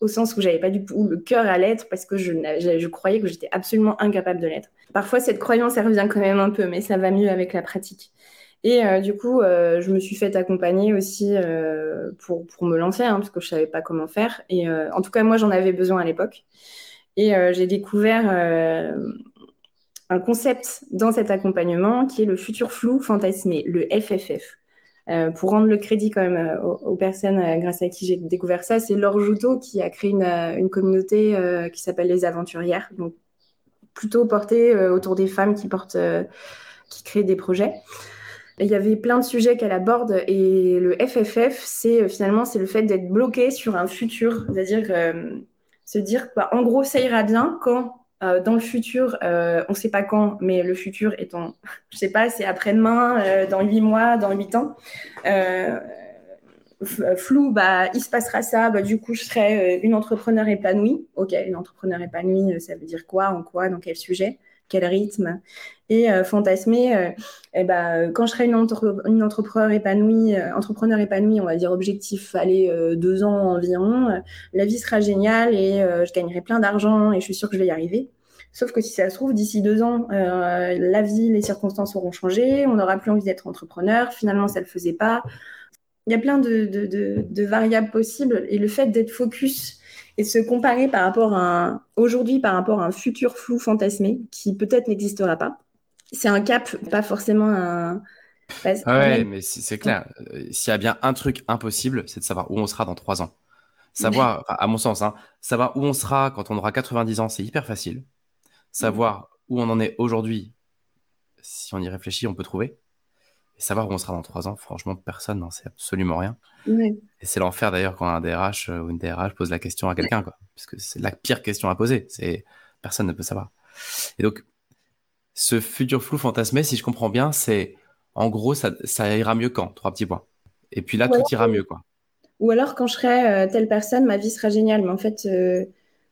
au sens où j'avais pas du tout le cœur à l'être parce que je, je croyais que j'étais absolument incapable de l'être. Parfois, cette croyance, elle revient quand même un peu, mais ça va mieux avec la pratique. Et euh, du coup, euh, je me suis fait accompagner aussi euh, pour, pour, me lancer, hein, parce que je savais pas comment faire. Et en tout cas, moi, j'en avais besoin à l'époque. Et j'ai découvert un concept dans cet accompagnement qui est le futur flou fantasmé, le FFF. Euh, pour rendre le crédit quand même euh, aux, personnes euh, grâce à qui j'ai découvert ça, c'est Laure Joutot qui a créé une, communauté qui s'appelle les Aventurières, donc plutôt portée autour des femmes qui portent, qui créent des projets. il y avait plein de sujets qu'elle aborde et le FFF, c'est finalement c'est le fait d'être bloqué sur un futur, c'est-à-dire se dire bah, en gros ça ira bien quand euh, dans le futur, euh, on ne sait pas quand, mais le futur étant, je ne sais pas, c'est après-demain, euh, dans huit mois, dans huit ans. flou, bah, il se passera ça, bah, du coup, je serai une entrepreneur épanouie. Ok, une entrepreneur épanouie, ça veut dire quoi, en quoi, dans quel sujet, quel rythme Et fantasmer, eh bah, quand je serai une, une entrepreneur épanouie, entrepreneur on va dire objectif, aller deux ans environ, la vie sera géniale et je gagnerai plein d'argent et je suis sûre que je vais y arriver. Sauf que si ça se trouve, d'ici deux ans, euh, la vie, les circonstances auront changé, on n'aura plus envie d'être entrepreneur, finalement, ça ne le faisait pas. Il y a plein de, variables possibles et le fait d'être focus et se comparer par rapport à aujourd'hui par rapport à un futur flou fantasmé qui peut-être n'existera pas, c'est un cap, pas forcément un. Ah ouais, mais c'est clair. Euh, s'il y a bien un truc impossible, c'est de savoir où on sera dans trois ans. Savoir, à mon sens, hein, savoir où on sera quand on aura 90 ans, c'est hyper facile. Savoir où on en est aujourd'hui, si on y réfléchit, on peut trouver. Et savoir où on sera dans trois ans, franchement, personne n'en sait absolument rien. Et c'est l'enfer d'ailleurs quand un DRH euh, ou une DRH pose la question à quelqu'un, quoi. Parce que c'est la pire question à poser. C'est personne ne peut savoir. Et donc, ce futur flou fantasmé, si je comprends bien, c'est en gros, ça, ira mieux quand? Trois petits points. Et puis là, tout ira mieux, quoi. Ou alors, quand je serai euh, telle personne, ma vie sera géniale. Mais en fait, euh,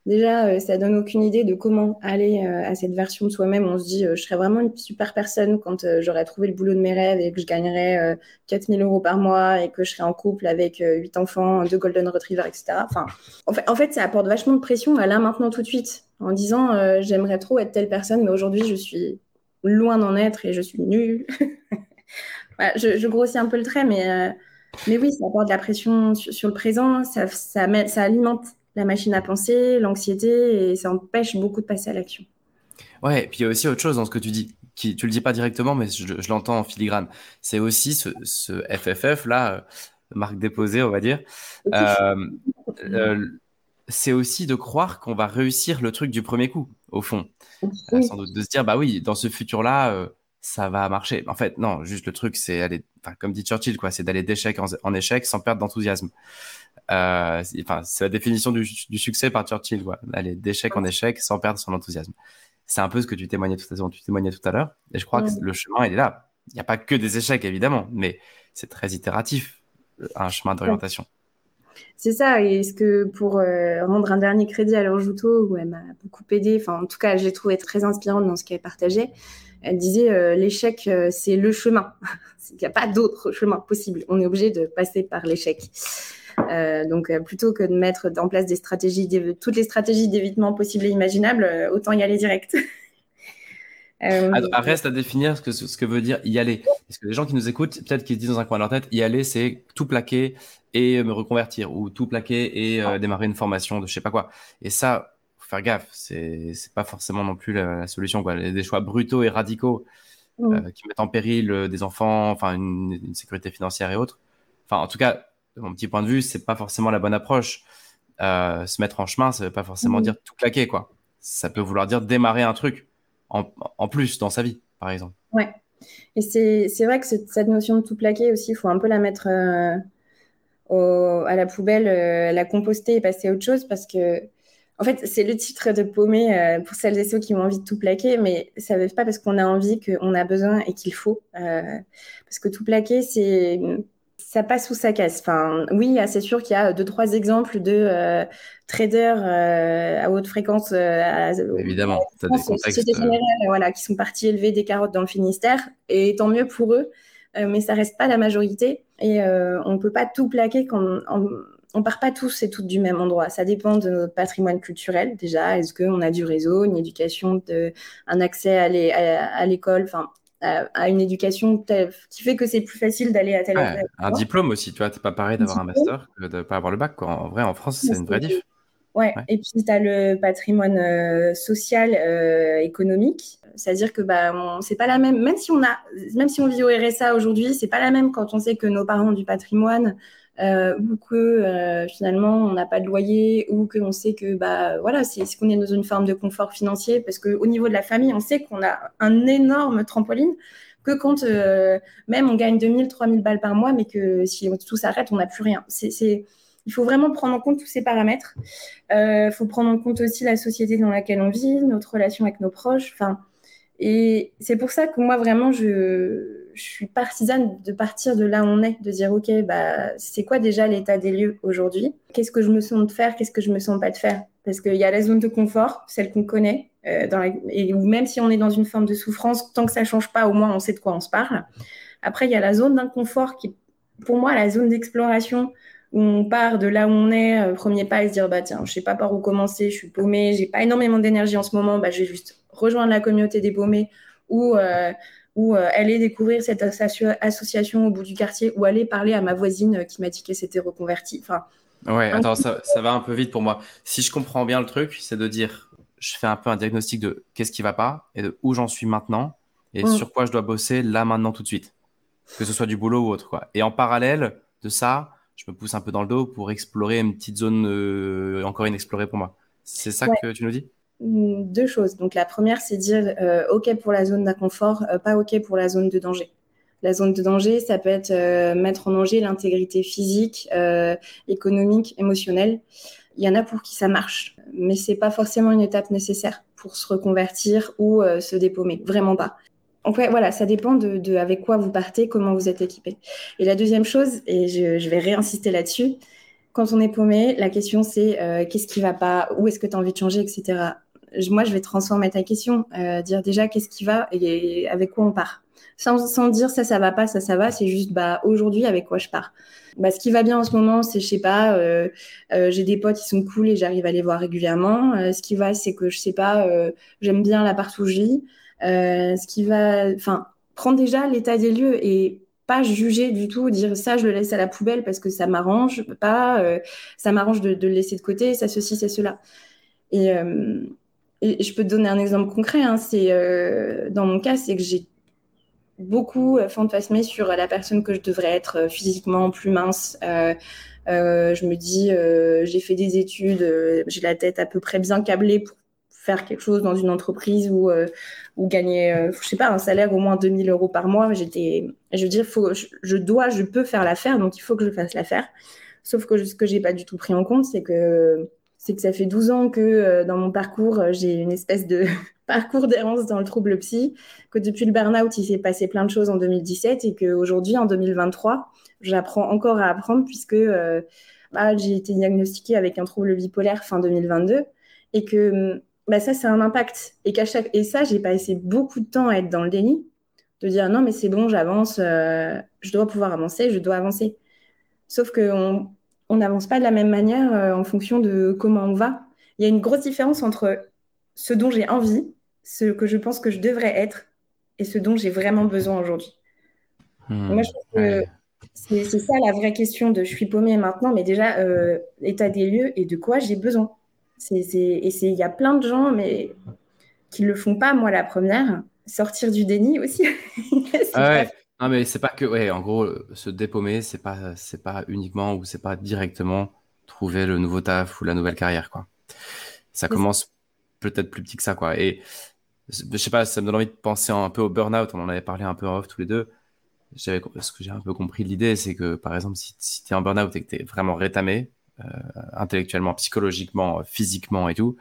Déjà, euh, ça donne aucune idée de comment aller euh, à cette version de soi-même. On se dit, euh, je serais vraiment une super personne quand j'aurais trouvé le boulot de mes rêves et que je gagnerais 4000 euros par mois et que je serais en couple avec 8 enfants, deux golden retrievers, etc. Enfin, en fait, ça apporte vachement de pression à là, maintenant, tout de suite, en disant, j'aimerais trop être telle personne, mais aujourd'hui, je suis loin d'en être et je suis nulle. je, grossis un peu le trait, mais, mais oui, ça apporte de la pression sur, le présent, ça alimente la machine à penser, l'anxiété, et ça empêche beaucoup de passer à l'action. Ouais, et puis il y a aussi autre chose dans ce que tu dis, qui tu le dis pas directement, mais je, l'entends en filigrane. C'est aussi ce, FFF là, euh, marque déposée, on va dire. Euh, euh, c'est aussi de croire qu'on va réussir le truc du premier coup, au fond. sans doute de se dire, bah oui, dans ce futur-là, ça va marcher. En fait, non, juste le truc, c'est aller, comme dit Churchill, quoi, c'est d'aller d'échec en, échec sans perdre d'enthousiasme. Euh, enfin, c'est la définition du, succès par Churchill, quoi. Aller d'échec en échec sans perdre son enthousiasme. C'est un peu ce que tu témoignais tout à l'heure. Tu témoignais tout à l'heure. Et je crois que le chemin, il est là. Il n'y a pas que des échecs, évidemment, mais c'est très itératif, un chemin d'orientation. C'est ça, et est-ce que pour euh, rendre un dernier crédit à l'Anjouto, où elle m'a beaucoup aidé, enfin en tout cas, j'ai trouvé très inspirante dans ce qu'elle partageait, elle disait euh, l'échec, c'est le chemin. Il n'y a pas d'autre chemin possible. On est obligé de passer par l'échec. Euh, donc, euh, plutôt que de mettre en place des stratégies, toutes les stratégies d'évitement possibles et imaginables, euh, autant y aller direct. Ah, reste à définir ce que, ce que veut dire y aller. Parce que les gens qui nous écoutent, peut-être qu'ils se disent dans un coin de leur tête, y aller, c'est tout plaquer et me reconvertir, ou tout plaquer et démarrer une formation de je sais pas quoi. Et ça, faut faire gaffe, c'est pas forcément non plus la, solution. Quoi. Des choix brutaux et radicaux mm. qui mettent en péril des enfants, enfin une, une, sécurité financière et autres. Enfin, en tout cas, de mon petit point de vue, c'est pas forcément la bonne approche. Euh, se mettre en chemin, ça veut pas forcément mhm. dire tout claquer, quoi. Ça peut vouloir dire démarrer un truc en, en plus dans sa vie, par exemple. Ouais. Et c'est vrai que cette, notion de tout plaquer aussi, il faut un peu la mettre euh, au, à la poubelle, euh, la composter et passer à autre chose parce que, en fait, c'est le titre de paumé pour celles et ceux qui ont envie de tout plaquer, mais ça ne veut pas parce qu'on a envie qu'on a besoin et qu'il faut. parce que tout plaquer, c'est ça passe sous sa caisse. Enfin, oui, c'est sûr qu'il y a deux, trois exemples de euh, traders euh, à haute fréquence. Euh, Évidemment, tu as des contextes. voilà, qui sont partis élever des carottes dans le Finistère, et tant mieux pour eux, mais ça reste pas la majorité. Et on ne peut pas tout plaquer quand on, on part pas tous et toutes du même endroit. Ça dépend de notre patrimoine culturel déjà. Est-ce qu'on a du réseau, une éducation, de, un accès à l'école, enfin à, une éducation qui fait que c'est plus facile d'aller à tel ouais, Un diplôme aussi, tu vois, c'est pas pareil d'avoir un master que de pas avoir le bac. Quoi. En vrai, en France, c'est une vraie diff. Ouais. et puis tu as le patrimoine euh, social, euh, économique. C'est-à-dire que bah, c'est pas la même, même si on a, même si on vit au RSA aujourd'hui, c'est pas la même quand on sait que nos parents ont du patrimoine, euh, ou que euh, finalement on n'a pas de loyer ou qu'on sait que bah voilà c'est qu'on est dans une forme de confort financier parce qu'au niveau de la famille on sait qu'on a un énorme trampoline que quand euh, même on gagne 2000 3000 balles par mois mais que si tout s'arrête on n'a plus rien. C'est il faut vraiment prendre en compte tous ces paramètres. Il faut prendre en compte aussi la société dans laquelle on vit notre relation avec nos proches enfin et c'est pour ça que moi vraiment je je suis partisane de partir de là où on est, de dire ok, bah c'est quoi déjà l'état des lieux aujourd'hui? Qu'est-ce que je me sens de faire? Qu'est-ce que je me sens pas de faire? Parce qu'il y a la zone de confort, celle qu'on connaît, euh, et où même si on est dans une forme de souffrance, tant que ça change pas, au moins on sait de quoi on se parle. Après, il y a la zone d'inconfort qui, pour moi, la zone d'exploration où on part de là où on est, euh, premier pas, et se dire bah tiens, je sais pas par où commencer, je suis paumée, j'ai pas énormément d'énergie en ce moment, bah je vais juste rejoindre la communauté des paumés ou euh, ou euh, aller découvrir cette association au bout du quartier, ou aller parler à ma voisine qui m'a dit qu'elle s'était reconvertie. Enfin, ouais, attends, ça, va un peu vite pour moi. Si je comprends bien le truc, c'est de dire, je fais un peu un diagnostic de qu'est-ce qui va pas et de où j'en suis maintenant et sur quoi je dois bosser là, maintenant, tout de suite. Que ce soit du boulot ou autre. Quoi. Et en parallèle de ça, je me pousse un peu dans le dos pour explorer une petite zone euh, encore inexplorée pour moi. C'est ça que tu nous dis? Deux choses. Donc la première, c'est dire euh, OK pour la zone d'inconfort, euh, pas OK pour la zone de danger. La zone de danger, ça peut être euh, mettre en danger l'intégrité physique, économique, émotionnelle. Il y en a pour qui ça marche, mais c'est pas forcément une étape nécessaire pour se reconvertir ou se dépaumer. Vraiment pas. Donc voilà, ça dépend de, avec quoi vous partez, comment vous êtes équipé. Et la deuxième chose, et je, je vais réinsister là-dessus, quand on est paumé, la question c'est qu'est-ce qui va pas, où est-ce que tu as envie de changer, etc. Moi, je vais transformer ta question, dire déjà qu'est-ce qui va et avec quoi on part sans, dire ça, ça va pas, ça, ça va. C'est juste, bah, aujourd'hui, avec quoi je pars. Bah, ce qui va bien en ce moment, c'est, je sais pas, euh, euh, j'ai des potes qui sont cool et j'arrive à les voir régulièrement. Euh, ce qui va, c'est que, je sais pas, j'aime bien la part où ce qui va, enfin, déjà l'état des lieux et pas juger du tout, dire ça, je le laisse à la poubelle parce que ça m'arrange, pas, ça m'arrange de, de, le laisser de côté, ça, ceci, c'est cela. Et, je peux te donner un exemple concret. Hein, c'est dans mon cas, c'est que j'ai beaucoup euh, fantasmé sur la personne que je devrais être euh, physiquement plus mince. Euh, je me dis, j'ai fait des études, j'ai la tête à peu près bien câblée pour faire quelque chose dans une entreprise ou, gagner, je sais pas, un salaire au moins 2000 euros par mois. J'étais, je veux dire, faut, je, dois, je peux faire l'affaire, donc il faut que je fasse l'affaire. Sauf que ce que j'ai pas du tout pris en compte, c'est que c'est que ça fait 12 ans que dans mon parcours, j'ai une espèce de parcours d'errance dans le trouble psy, que depuis le burn-out, il s'est passé plein de choses en 2017 et qu'aujourd'hui, en 2023, j'apprends encore à apprendre puisque euh, bah, j'ai été diagnostiquée avec un trouble bipolaire fin 2022 et que bah, ça, c'est un impact. Et, chaque... et ça, j'ai passé beaucoup de temps à être dans le déni, de dire non, mais c'est bon, j'avance, euh, je dois pouvoir avancer, je dois avancer. Sauf qu'on n'avance pas de la même manière euh, en fonction de comment on va. Il y a une grosse différence entre ce dont j'ai envie ce que je pense que je devrais être et ce dont j'ai vraiment besoin aujourd'hui. Hmm. Moi, je pense que c'est ça la vraie question de je suis paumée maintenant, mais déjà, euh, état des lieux et de quoi j'ai besoin. et il y a plein de gens mais, qui ne le font pas, moi la première. Sortir du déni aussi. ah ouais. Non, mais c'est pas que, ouais, en gros, se dépaumer, c'est pas, c'est pas uniquement ou c'est pas directement trouver le nouveau taf ou la nouvelle carrière, quoi. Ça commence peut-être plus petit que ça, quoi. Et je sais pas, ça me donne envie de penser un peu au burn-out. On en avait parlé un peu en off tous les deux. J'avais, ce que j'ai un peu compris l'idée, c'est que par exemple, si, si tu es en burn-out et que tu es vraiment rétamé, euh, intellectuellement, psychologiquement, physiquement et tout,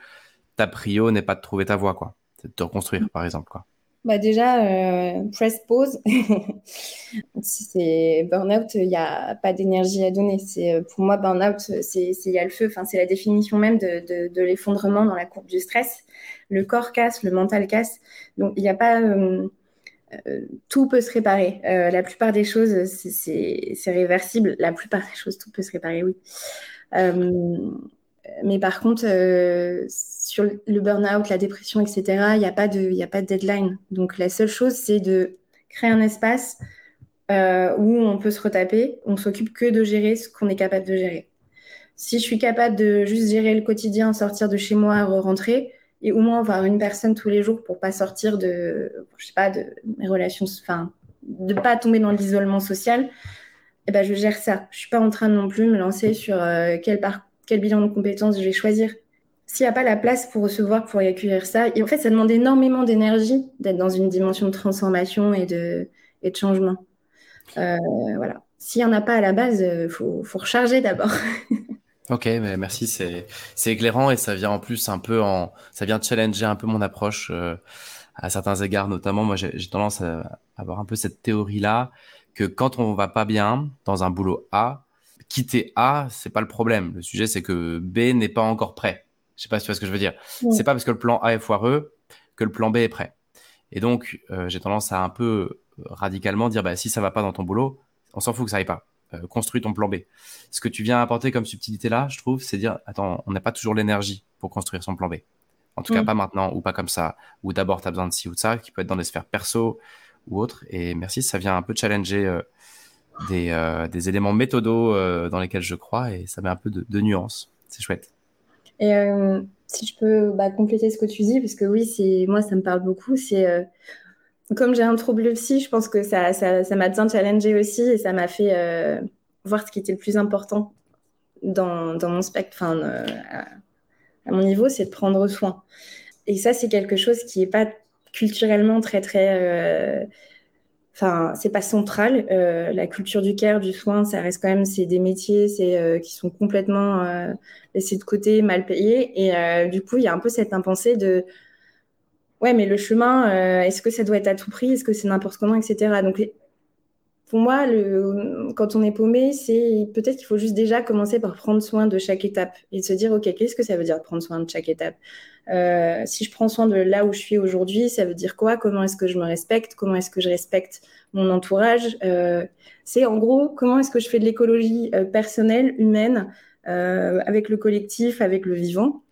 ta prio n'est pas de trouver ta voie, quoi. C'est de te reconstruire, par exemple, quoi. Bah déjà, euh, press pause. c'est burn-out, il n'y a pas d'énergie à donner. C'est pour moi burn-out, c'est il y a le feu. Enfin, c'est la définition même de, de, l'effondrement dans la courbe du stress. Le corps casse, le mental casse. Donc il n'y a pas euh, euh, tout peut se réparer. Euh, la plupart des choses, c'est réversible. La plupart des choses, tout peut se réparer, oui. Mais par contre, sur le burn-out, la dépression, etc., il n'y a, pas de, a pas de deadline. Donc la seule chose, c'est de créer un espace euh, où on peut se retaper. On s'occupe que de gérer ce qu'on est capable de gérer. Si je suis capable de juste gérer le quotidien, sortir de chez moi, rentrer, et au moins avoir une personne tous les jours pour pas sortir de, je sais pas, de mes relations, enfin, de pas tomber dans l'isolement social, eh ben, je gère ça. Je suis pas en train de non plus me lancer sur euh, quel, quel bilan de compétences je vais choisir s'il n'y a pas la place pour recevoir, pour y accueillir ça, et en fait, ça demande énormément d'énergie d'être dans une dimension de transformation et de, et de changement. Euh, voilà. S'il n'y en a pas à la base, il euh, faut, faut, recharger d'abord. ok, merci, c'est éclairant et ça vient en plus un peu en, ça vient challenger un peu mon approche euh, à certains égards, notamment moi j'ai tendance à avoir un peu cette théorie là que quand on va pas bien dans un boulot A, quitter A, c'est pas le problème. Le sujet c'est que B n'est pas encore prêt. Je sais pas si tu vois ce que je veux dire. C'est pas parce que le plan A est foireux que le plan B est prêt. Et donc, euh, j'ai tendance à un peu euh, radicalement dire, bah, si ça va pas dans ton boulot, on s'en fout que ça aille pas. Euh, construis ton plan B. Ce que tu viens apporter comme subtilité là, je trouve, c'est dire, attends, on n'a pas toujours l'énergie pour construire son plan B. En tout cas, pas maintenant ou pas comme ça. Ou d'abord, tu as besoin de ci ou de ça, qui peut être dans des sphères perso ou autres. Et merci, ça vient un peu challenger des, des, éléments méthodaux dans lesquels je crois et ça met un peu de, de nuance. C'est chouette. Et euh, si je peux bah, compléter ce que tu dis, parce que oui, moi, ça me parle beaucoup, c'est euh, comme j'ai un trouble psy, je pense que ça, ça, ça m'a bien challengé aussi et ça m'a fait euh, voir ce qui était le plus important dans, dans mon spectre, enfin, à, à, mon niveau, c'est de prendre soin. Et ça, c'est quelque chose qui n'est pas culturellement très, très enfin, c'est pas central. Euh, la culture du care, du soin, ça reste quand même, c'est des métiers, c'est euh, qui sont complètement euh, laissés de côté, mal payés. Et du coup, il y a un peu cette impensée de, ouais, mais le chemin, est-ce que ça doit être à tout prix, est-ce que c'est n'importe comment, etc. Donc, pour moi, quand on est paumé, c'est peut-être qu'il faut juste déjà commencer par prendre soin de chaque étape et se dire, OK, qu'est-ce que ça veut dire prendre soin de chaque étape? Euh, Si je prends soin de là où je suis aujourd'hui, ça veut dire quoi? Comment est-ce que je me respecte? Comment est-ce que je respecte mon entourage? Euh, C'est en gros, comment est-ce que je fais de l'écologie euh, personnelle, humaine, avec le collectif, avec le vivant?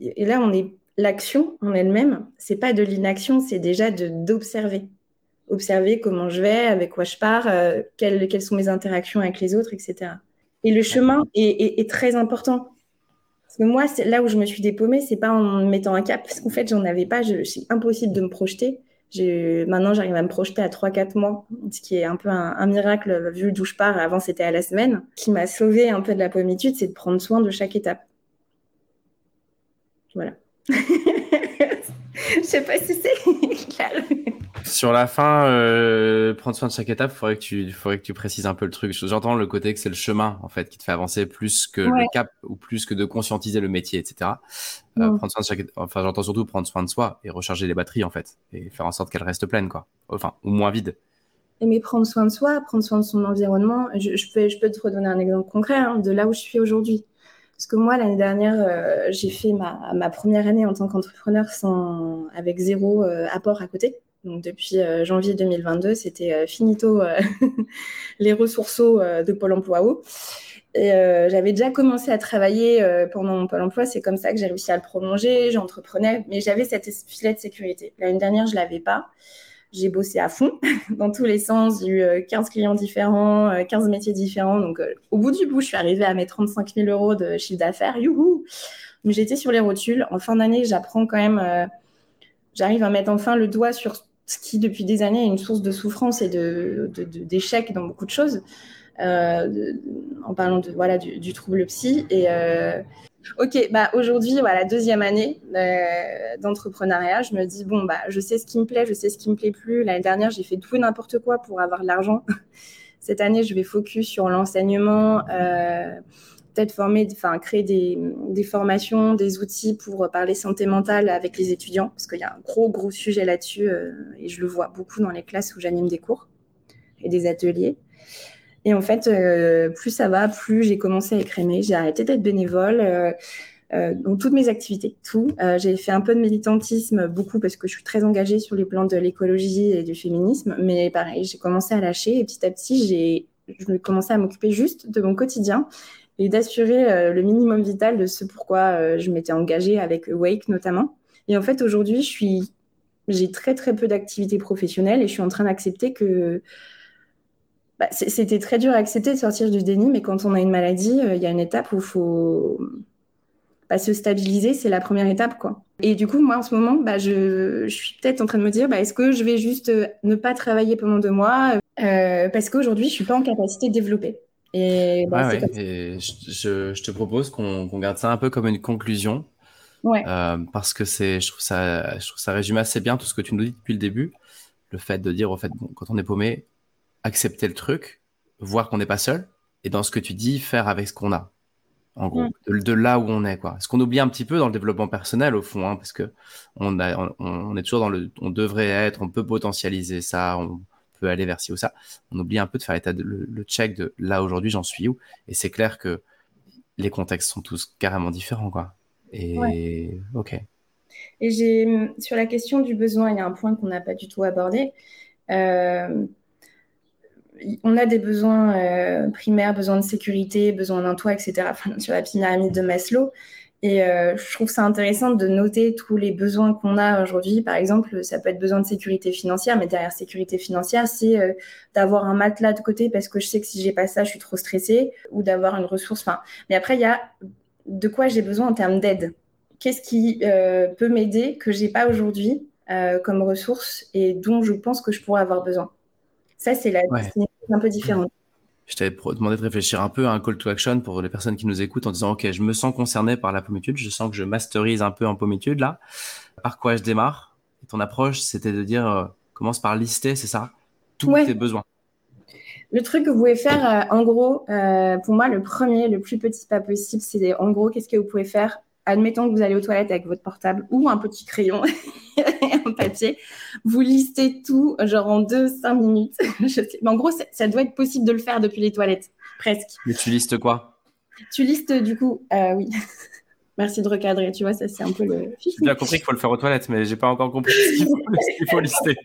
Et là, on est l'action en elle-même, c'est pas de l'inaction, c'est déjà d'observer. Observer comment je vais, avec quoi je pars, quelles, quelles, sont mes interactions avec les autres, etc. Et le chemin est, est, très important. Moi, là où je me suis dépaumée, c'est pas en mettant un cap, parce qu'en fait, j'en avais pas, c'est impossible de me projeter. Maintenant, j'arrive à me projeter à 3-4 mois, ce qui est un peu un, miracle vu d'où je pars. Avant, c'était à la semaine. Ce qui m'a sauvé un peu de la pommitude, c'est de prendre soin de chaque étape. Voilà. Je sais pas si c'est clair. Sur la fin, euh, prendre soin de chaque étape, il faudrait que tu, faudrait que tu précises un peu le truc. J'entends le côté que c'est le chemin en fait qui te fait avancer plus que le cap ou plus que de conscientiser le métier, etc. Euh, prendre soin de chaque, enfin j'entends surtout prendre soin de soi et recharger les batteries en fait et faire en sorte qu'elles restent pleines quoi, enfin ou moins vides. Mais prendre soin de soi, prendre soin de son environnement. Je, je peux, je peux te redonner un exemple concret hein, de là où je suis aujourd'hui. Parce que moi, l'année dernière, euh, j'ai fait ma, ma, première année en tant qu'entrepreneur sans, avec zéro euh, apport à côté. Donc depuis euh, janvier 2022, c'était finito les ressourceaux de Pôle emploi. Et j'avais déjà commencé à travailler pendant mon Pôle emploi. C'est comme ça que j'ai réussi à le prolonger. J'entreprenais, mais j'avais cette filet de sécurité. L'année dernière, je ne l'avais pas j'ai bossé à fond dans tous les sens. J'ai eu 15 euh, clients différents, 15 euh, métiers différents. Donc, euh, au bout du bout, je suis arrivée à mes 35 000 euros de chiffre d'affaires. Youhou Mais j'étais sur les rotules. En fin d'année, j'apprends quand même, j'arrive à mettre enfin le doigt sur ce qui, depuis des années, est une source de souffrance et d'échec de, dans beaucoup de choses. en parlant de, voilà, du, trouble psy. Et Ok, bah aujourd'hui, voilà, deuxième année euh, d'entrepreneuriat, je me dis bon bah je sais ce qui me plaît, je sais ce qui me plaît plus. L'année dernière, j'ai fait tout et n'importe quoi pour avoir de l'argent. Cette année, je vais focus sur l'enseignement, euh, peut-être former, enfin créer des, formations, des outils pour parler santé mentale avec les étudiants, parce qu'il y a un gros gros sujet là-dessus euh, et je le vois beaucoup dans les classes où j'anime des cours et des ateliers. Et en fait, euh, plus ça va, plus j'ai commencé à écrémer. J'ai arrêté d'être bénévole. Euh, euh, dans toutes mes activités, tout. j'ai fait un peu de militantisme, beaucoup parce que je suis très engagée sur les plans de l'écologie et du féminisme, mais pareil, j'ai commencé à lâcher et petit à petit, j'ai je commencé à m'occuper juste de mon quotidien et d'assurer le minimum vital de ce pourquoi je m'étais engagée avec Wake notamment. Et en fait, aujourd'hui, je suis, j'ai très très peu d'activités professionnelles et je suis en train d'accepter que bah, c'était très dur à accepter de sortir du déni, mais quand on a une maladie, euh, il y a une étape où il faut bah, se stabiliser, c'est la première étape. quoi. Et du coup, moi, en ce moment, bah, je, suis peut-être en train de me dire, est-ce que je vais juste euh, ne pas travailler pendant deux mois euh, Parce qu'aujourd'hui, je ne suis pas en capacité de développer. Et, je, te propose qu'on garde ça un peu comme une conclusion. parce que c'est, je trouve ça, je trouve ça résume assez bien tout ce que tu nous dis depuis le début. Le fait de dire, au fait, quand on est paumé, accepter le truc, voir qu'on n'est pas seul, et dans ce que tu dis, faire avec ce qu'on a. En gros, de, là où on est, quoi. Ce qu'on oublie un petit peu dans le développement personnel, au fond, hein, parce que on, a, on, est toujours dans le, on devrait être, on peut potentialiser ça, on peut aller vers ci ou ça. On oublie un peu de faire état de, le, check de là aujourd'hui, j'en suis où. Et c'est clair que les contextes sont tous carrément différents, quoi. Et ok. Et j'ai sur la question du besoin, il y a un point qu'on n'a pas du tout abordé. Euh, on a des besoins euh, primaires, besoins de sécurité, besoins d'un toit, etc. sur la pyramide de Maslow. Et euh, je trouve ça intéressant de noter tous les besoins qu'on a aujourd'hui. Par exemple, ça peut être besoin de sécurité financière, mais derrière sécurité financière, c'est euh, d'avoir un matelas de côté parce que je sais que si j'ai pas ça, je suis trop stressée, ou d'avoir une ressource. Enfin, mais après, il y a de quoi j'ai besoin en termes d'aide. Qu'est-ce qui peut m'aider que j'ai pas aujourd'hui comme ressource et dont je pense que je pourrais avoir besoin? Ça, c'est la un peu différente. Je t'avais demandé de réfléchir un peu à un call to action pour les personnes qui nous écoutent en disant Ok, je me sens concerné par la pommitude, je sens que je masterise un peu en pommitude là. Par quoi je démarre? Et ton approche, c'était de dire euh, commence par lister, c'est ça? Tous tes besoins. Le truc que vous pouvez faire, euh, en gros, euh, pour moi, le premier, le plus petit pas possible, c'est en gros, qu'est-ce que vous pouvez faire admettons que vous allez aux toilettes avec votre portable ou un petit crayon et un papier, vous listez tout, genre en deux, cinq minutes. Je sais. Mais en gros, ça doit être possible de le faire depuis les toilettes, presque. Mais tu listes quoi? Tu listes du coup, euh, oui. Merci de recadrer, tu vois, ça c'est un peu le. J'ai bien compris qu'il faut le faire aux toilettes, mais j'ai pas encore compris ce qu'il faut, lister.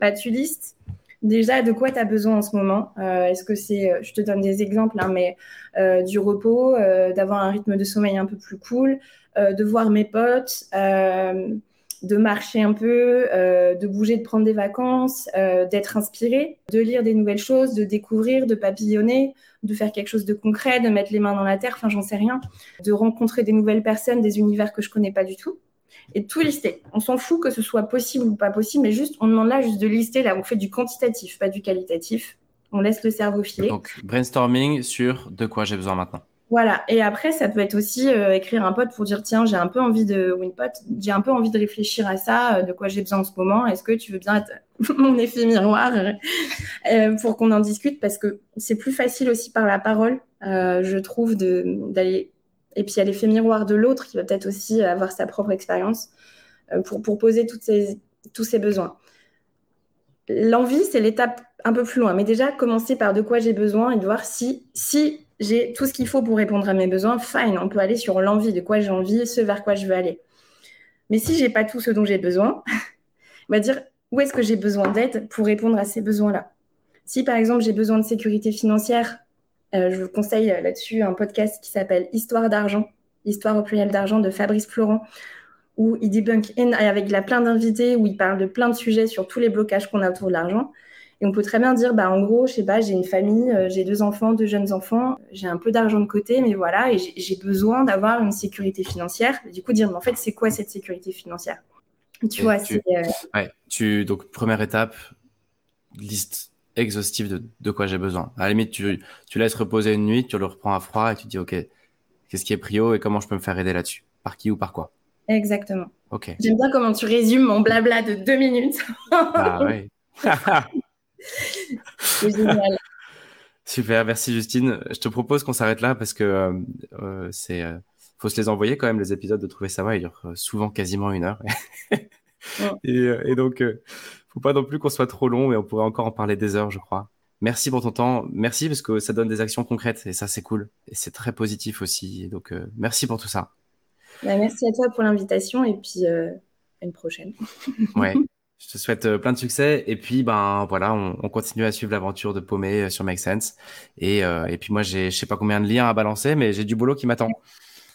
bah, tu listes déjà de quoi tu as besoin en ce moment? Euh, est-ce que c'est, euh, je te donne des exemples, hein, mais euh, du repos, d'avoir un rythme de sommeil un peu plus cool, de voir mes potes, de marcher un peu, de bouger, de prendre des vacances, d'être inspiré, de lire des nouvelles choses, de découvrir, de papillonner, de faire quelque chose de concret, de mettre les mains dans la terre, enfin j'en sais rien, de rencontrer des nouvelles personnes, des univers que je connais pas du tout et tout lister. On s'en fout que ce soit possible ou pas possible, mais juste, on demande là juste de lister. Là, on fait du quantitatif, pas du qualitatif. On laisse le cerveau filer. Donc, brainstorming sur de quoi j'ai besoin maintenant. Voilà. Et après, ça peut être aussi euh, écrire un pote pour dire tiens, j'ai un peu envie de Winpot, j'ai un peu envie de réfléchir à ça, euh, de quoi j'ai besoin en ce moment. Est-ce que tu veux bien être mon effet miroir euh, pour qu'on en discute? Parce que c'est plus facile aussi par la parole, je trouve, d'aller et puis il y a l'effet miroir de l'autre qui va peut-être aussi avoir sa propre expérience euh, pour, poser ces, tous ses besoins. L'envie, c'est l'étape un peu plus loin. Mais déjà, commencer par de quoi j'ai besoin et de voir si, si j'ai tout ce qu'il faut pour répondre à mes besoins, fine, on peut aller sur l'envie, de quoi j'ai envie, ce vers quoi je veux aller. Mais si j'ai pas tout ce dont j'ai besoin, on va dire où est-ce que j'ai besoin d'aide pour répondre à ces besoins-là? Si par exemple j'ai besoin de sécurité financière euh, je vous conseille là-dessus un podcast qui s'appelle Histoire d'argent, Histoire au pluriel d'argent de Fabrice Florent, où il debunk avec plein d'invités, où il parle de plein de sujets sur tous les blocages qu'on a autour de l'argent. Et on peut très bien dire, bah, en gros, je sais pas, j'ai une famille, euh, j'ai deux enfants, deux jeunes enfants, j'ai un peu d'argent de côté, mais voilà, et j'ai besoin d'avoir une sécurité financière. du coup, dire, mais en fait, c'est quoi cette sécurité financière? Tu vois, c'est. Euh, ouais, tu, donc, première étape, liste exhaustif de, de quoi j'ai besoin. À la limite, tu, tu laisses reposer une nuit, tu le reprends à froid et tu dis, OK, qu'est-ce qui est prio et comment je peux me faire aider là-dessus? Par qui ou par quoi? Exactement. Ok. J'aime bien comment tu résumes mon blabla de deux minutes. ah oui. C'est génial. Super, merci Justine. Je te propose qu'on s'arrête là parce que euh, euh c'est euh, faut se les envoyer quand même les épisodes de Trouver ça va. Ils durent euh, souvent quasiment une heure. et, et, donc faut pas non plus qu'on soit trop long, mais on pourrait encore en parler des heures, je crois. Merci pour ton temps. Merci parce que ça donne des actions concrètes et ça, c'est cool. Et c'est très positif aussi. donc, euh, merci pour tout ça. Bah, merci à toi pour l'invitation et puis euh, à une prochaine. ouais. Je te souhaite euh, plein de succès. Et puis, ben voilà, on, continue à suivre l'aventure de Paumé sur Make Sense. Et, et puis moi, j'ai je sais pas combien de liens à balancer, mais j'ai du boulot qui m'attend.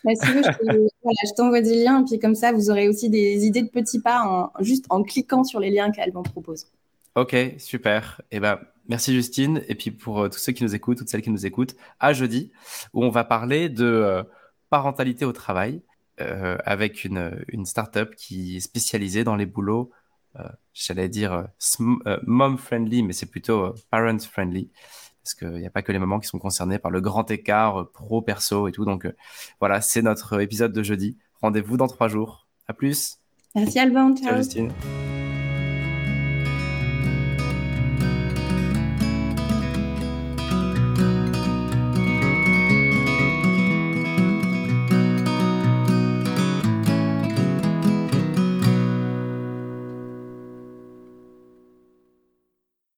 Bah, je t'envoie des liens, puis comme ça, vous aurez aussi des idées de petits pas juste en cliquant sur les liens qu'Alban propose. Ok, super. Eh ben, merci Justine. Et puis pour euh, tous ceux qui nous écoutent, toutes celles qui nous écoutent, à jeudi, où on va parler de euh, parentalité au travail euh, avec une, une startup qui est spécialisée dans les boulots, j'allais dire mom friendly, mais c'est plutôt parent friendly parce qu'il n'y a pas que les mamans qui sont concernées par le grand écart euh, pro-perso et tout. Donc euh, voilà, c'est notre épisode de jeudi. Rendez-vous dans trois jours. À plus. Merci Alban. Ciao Justine.